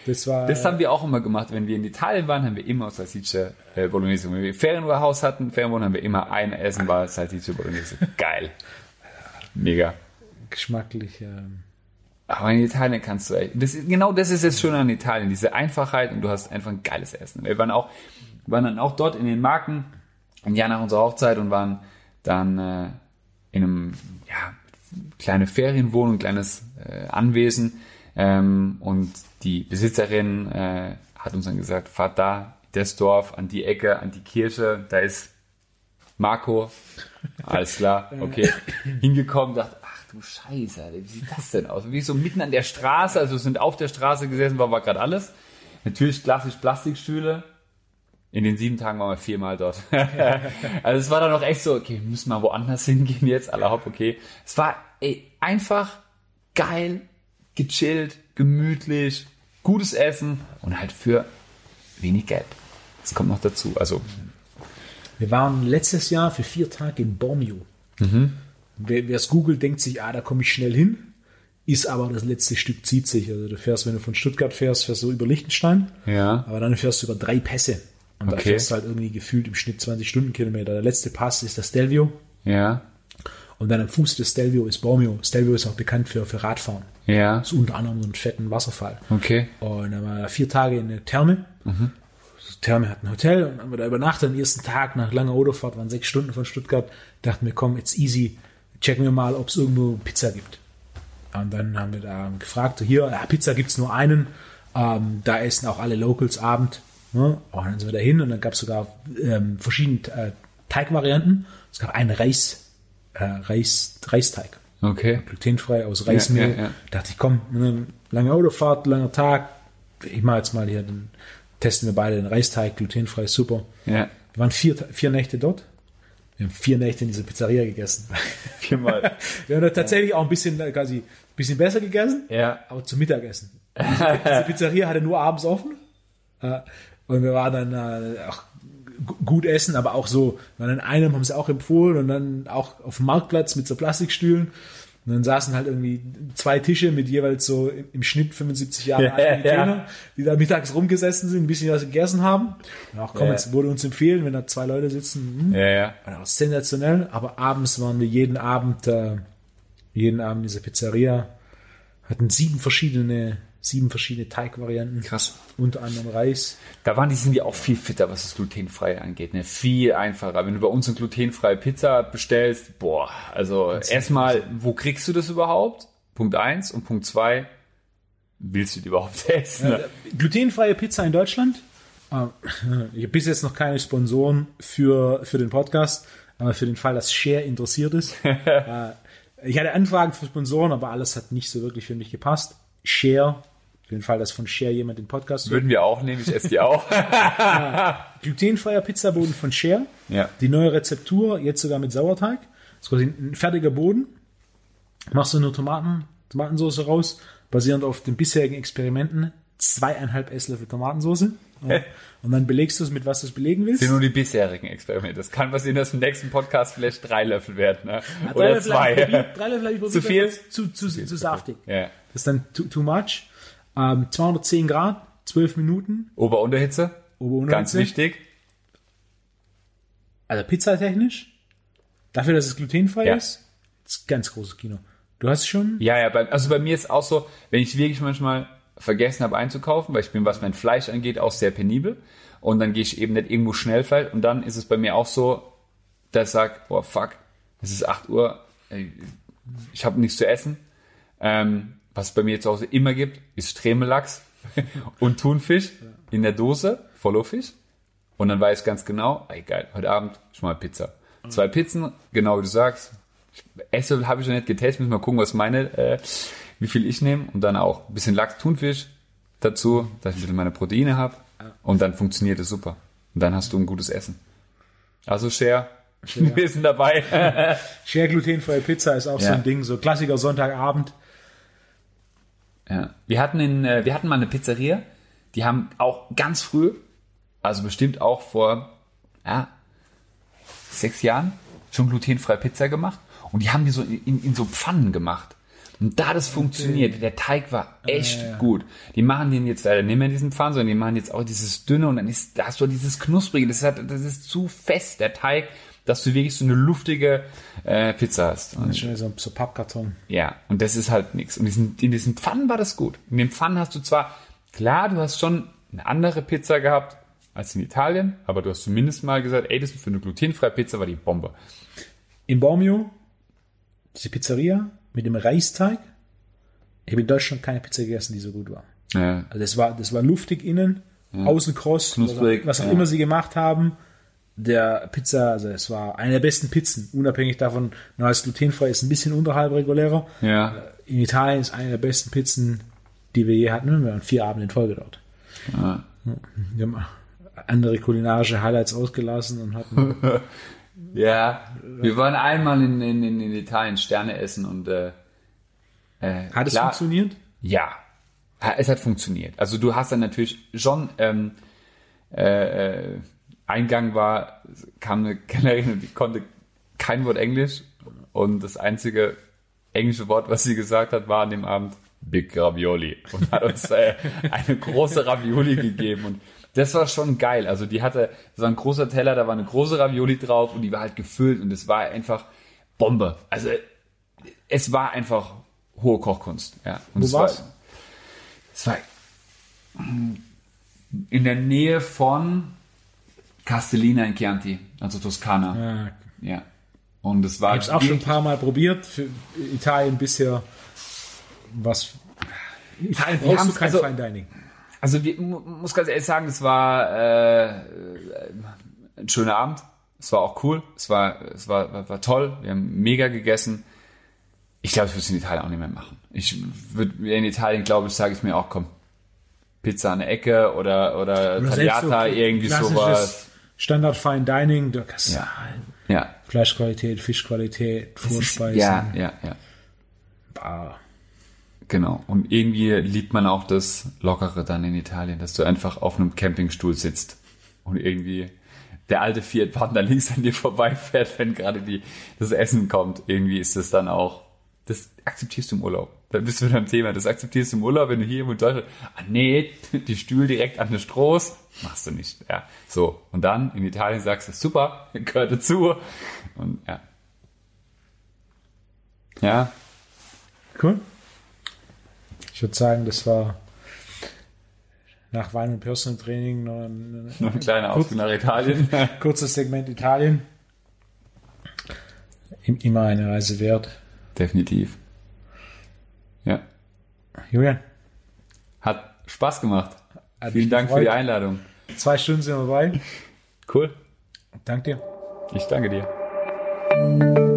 das war. Das haben wir auch immer gemacht. Wenn wir in Italien waren, haben wir immer Salsiccia äh, Bolognese. Wenn wir Ferienurhaus hatten, Ferienwohnen, haben wir immer ein Essen war Salsiccia Bolognese. (laughs) Geil. Mega. Geschmacklich. Ähm. Aber in Italien kannst du echt. Das ist, genau das ist jetzt schön an Italien, diese Einfachheit und du hast einfach ein geiles Essen. Wir waren auch, waren dann auch dort in den Marken ein Jahr nach unserer Hochzeit und waren dann äh, in einem ja, kleine Ferienwohnung, kleines äh, Anwesen ähm, und die Besitzerin äh, hat uns dann gesagt, fahrt da, das Dorf, an die Ecke, an die Kirche, da ist Marco. Alles klar, (laughs) okay. Hingekommen, dachte, ach du Scheiße, wie sieht das denn aus? Wie so mitten an der Straße, also sind auf der Straße gesessen, war, war gerade alles. Natürlich klassisch Plastikstühle. In den sieben Tagen waren wir viermal dort. (laughs) also es war dann noch echt so, okay, müssen wir woanders hingehen jetzt, aller hopp, okay. Es war ey, einfach geil, gechillt, gemütlich, gutes Essen und halt für wenig Geld. Das kommt noch dazu. Also wir waren letztes Jahr für vier Tage in Bormio. Mhm. Wer es googelt, denkt sich, ah, da komme ich schnell hin. Ist aber das letzte Stück zieht sich. Also du fährst, wenn du von Stuttgart fährst, fährst du über Liechtenstein. Ja. Aber dann fährst du über drei Pässe. Und okay. da fährst du halt irgendwie gefühlt im Schnitt 20 Stundenkilometer. Der letzte Pass ist das Stelvio. Ja. Und dann am Fuß des Stelvio ist Bormio. Stelvio ist auch bekannt für, für Radfahren. Ja. Das ist unter anderem so ein fetten Wasserfall. Okay. Und dann war vier Tage in der Therme. Mhm. Therme hat ein Hotel und haben wir da übernachtet. Am ersten Tag nach langer Autofahrt, waren sechs Stunden von Stuttgart, dachten wir, komm, jetzt easy, checken wir mal, ob es irgendwo Pizza gibt. Und dann haben wir da gefragt, hier, ja, Pizza gibt's nur einen, ähm, da essen auch alle Locals Abend. Ne? Und dann sind wir da hin und dann gab es sogar ähm, verschiedene äh, Teigvarianten. Es gab einen Reis, äh, Reis, Reisteig. Okay. Glutenfrei aus Reismehl. Ja, ja, ja. Dachte ich, komm, eine lange Autofahrt, langer Tag. Ich mache jetzt mal hier, dann testen wir beide den Reisteig, glutenfrei, super. Ja. Wir waren vier, vier Nächte dort. Wir haben vier Nächte in dieser Pizzeria gegessen. (laughs) Viermal. wir haben da tatsächlich auch ein bisschen, äh, quasi, ein bisschen besser gegessen. Ja. Aber zum Mittagessen. (laughs) Diese Pizzeria hatte nur abends offen. Und wir waren dann äh, auch gut essen, aber auch so, weil in einem haben sie auch empfohlen und dann auch auf dem Marktplatz mit so Plastikstühlen. Und dann saßen halt irgendwie zwei Tische mit jeweils so im Schnitt 75 Jahre alten Trainer, die da mittags rumgesessen sind, ein bisschen was gegessen haben. Und auch komm, jetzt wurde uns empfehlen, wenn da zwei Leute sitzen. Hm, ja, ja. War auch sensationell, aber abends waren wir jeden Abend, äh, jeden Abend in dieser Pizzeria, hatten sieben verschiedene sieben verschiedene Teigvarianten. Krass. Unter anderem Reis. Da waren die sind ja auch viel fitter, was das glutenfreie angeht. Ne? Viel einfacher. Wenn du bei uns eine glutenfreie Pizza bestellst, boah, also erstmal, wo kriegst du das überhaupt? Punkt eins und Punkt zwei, willst du die überhaupt (laughs) essen? Ja, glutenfreie Pizza in Deutschland. Äh, (laughs) ich habe bis jetzt noch keine Sponsoren für, für den Podcast, aber für den Fall, dass Share interessiert ist. (laughs) Äh, ich hatte Anfragen für Sponsoren, aber alles hat nicht so wirklich für mich gepasst. Share für den Fall, dass von Share jemand den Podcast Würden wir auch nehmen, ich esse die auch. (laughs) ja, glutenfreier Pizzaboden von Share. Ja. Die neue Rezeptur, jetzt sogar mit Sauerteig. Das ist quasi ein fertiger Boden. Machst du nur Tomaten, Tomatensauce raus, basierend auf den bisherigen Experimenten. Zweieinhalb Esslöffel Tomatensauce. Und dann belegst du es mit was du es belegen willst. Das sind nur die bisherigen Experimente. Das kann passieren, dass im nächsten Podcast vielleicht drei Löffel werden. Ne? Oder Löffel zwei. drei Löffel habe ich (laughs) probiert. Zu viel? Zu, zu, zu, zu saftig. Ja. Das ist dann too, too much. Ähm, 210 Grad, 12 Minuten. Ober-Unterhitze. Ober-Unterhitze. Ganz wichtig. Also pizzatechnisch, dafür, dass es glutenfrei Ja. ist, ist ganz großes Kino. Du hast schon, Ja, ja, bei, also bei mir ist auch so, wenn ich wirklich manchmal vergessen habe einzukaufen, weil ich bin, was mein Fleisch angeht, auch sehr penibel. Und dann gehe ich eben nicht irgendwo schnell Fleisch. Und dann ist es bei mir auch so, dass ich sage, boah, fuck, es ist 8 Uhr, ich habe nichts zu essen. Ähm, was es bei mir zu Hause immer gibt, ist Stremelachs (laughs) und Thunfisch in der Dose, Followfish. Und dann weiß ich ganz genau, ey geil, heute Abend schon mal Pizza. Zwei Pizzen, genau wie du sagst. Ich esse habe ich noch nicht getestet, müssen wir mal gucken, was meine, äh, wie viel ich nehme. Und dann auch ein bisschen Lachs, Thunfisch dazu, dass ich ein bisschen meine Proteine habe. Und dann funktioniert es super. Und dann hast du ein gutes Essen. Also Share, (laughs) wir sind dabei. (laughs) Share glutenfreie Pizza ist auch so Ja. ein Ding, so Klassiker Sonntagabend. Ja. Wir hatten in, äh, wir hatten mal eine Pizzeria, die haben auch ganz früh, also bestimmt auch vor ja, sechs Jahren, schon glutenfreie Pizza gemacht. Und die haben die so in, in, in so Pfannen gemacht. Und da das funktioniert, der Teig war echt gut. Die machen den jetzt leider nicht mehr in diesen Pfannen, sondern die machen jetzt auch dieses dünne und dann ist, da hast du dieses knusprige, das, hat, das ist zu fest, der Teig, dass du wirklich so eine luftige äh, Pizza hast. Und Das ist schon so, so Pappkarton. ja, und das ist halt nichts. Und diesen, in diesen Pfannen war das gut. In den Pfannen hast du zwar, klar, du hast schon eine andere Pizza gehabt als in Italien, aber du hast zumindest mal gesagt, ey, das für eine glutenfreie Pizza war die Bombe. In Bormio, diese Pizzeria mit dem Reisteig. Ich habe in Deutschland keine Pizza gegessen, die so gut war. Ja, Also das war, das war luftig innen, außen kross, Knusprig, was auch ja. immer sie gemacht haben. Der Pizza, also es war eine der besten Pizzen, unabhängig davon, na, als glutenfrei ist ein bisschen unterhalb regulärer. ja, In Italien ist eine der besten Pizzen, die wir je hatten. Wir waren vier Abende in Folge dort. ja. Wir haben andere kulinarische Highlights ausgelassen und hatten (laughs) ja. Wir waren einmal in, in, in, Italien Sterne essen und äh, äh, Hat es klar, funktioniert? Ja, Ja, es hat funktioniert. Also du hast dann natürlich schon ähm, äh, äh, Eingang war, kam eine Kellnerin und die konnte kein Wort Englisch und das einzige englische Wort, was sie gesagt hat, war an dem Abend Big Ravioli und hat uns äh, eine große Ravioli gegeben und das war schon geil. Also die hatte, das war ein großer Teller, da war eine große Ravioli drauf und die war halt gefüllt und es war einfach Bombe. Also es war einfach hohe Kochkunst. Ja. Und Wo es war's? War, es war in der Nähe von Castellina in Chianti, also Toskana. Ja. ja. Und es war. Ich habe es auch schon ein paar Mal probiert. Für Italien bisher was. Italien brauchst du kein also, Fine Dining. Also ich muss ganz ehrlich sagen, es war äh, ein schöner Abend. Es war auch cool. Es war, es war, war, war toll. Wir haben mega gegessen. Ich glaube, ich würde es in Italien auch nicht mehr machen. Ich würde in Italien, glaube ich, sage ich mir auch, komm, Pizza an der Ecke oder oder, oder Tagliata, irgendwie sowas. Standard Fine Dining, da kannst ja. ja. Fleischqualität, Fischqualität, Vorspeisen. Ja, ja, ja. Bah. Genau. Und irgendwie liebt man auch das Lockere dann in Italien, dass du einfach auf einem Campingstuhl sitzt und irgendwie der alte Fiat-Partner links an dir vorbeifährt, wenn gerade die, das Essen kommt. Irgendwie ist das dann auch, das akzeptierst du im Urlaub. Da bist du beim Thema. Das akzeptierst du im Urlaub, wenn du hier in Deutschland, ah nee, die Stühle direkt an der Stroß, machst du nicht. Ja, so. Und dann in Italien sagst du, super, gehört dazu. Und ja. Ja. Cool. Ich würde sagen, das war nach Wein- und Personal Training noch ein, (laughs) noch ein kleiner Ausflug nach Italien. (laughs) kurzes Segment Italien. Immer eine Reise wert. Definitiv. Julian. Hat Spaß gemacht. Hat Vielen Dank gefreut. für die Einladung. Zwei Stunden sind wir dabei. Cool. Danke dir. Ich danke dir.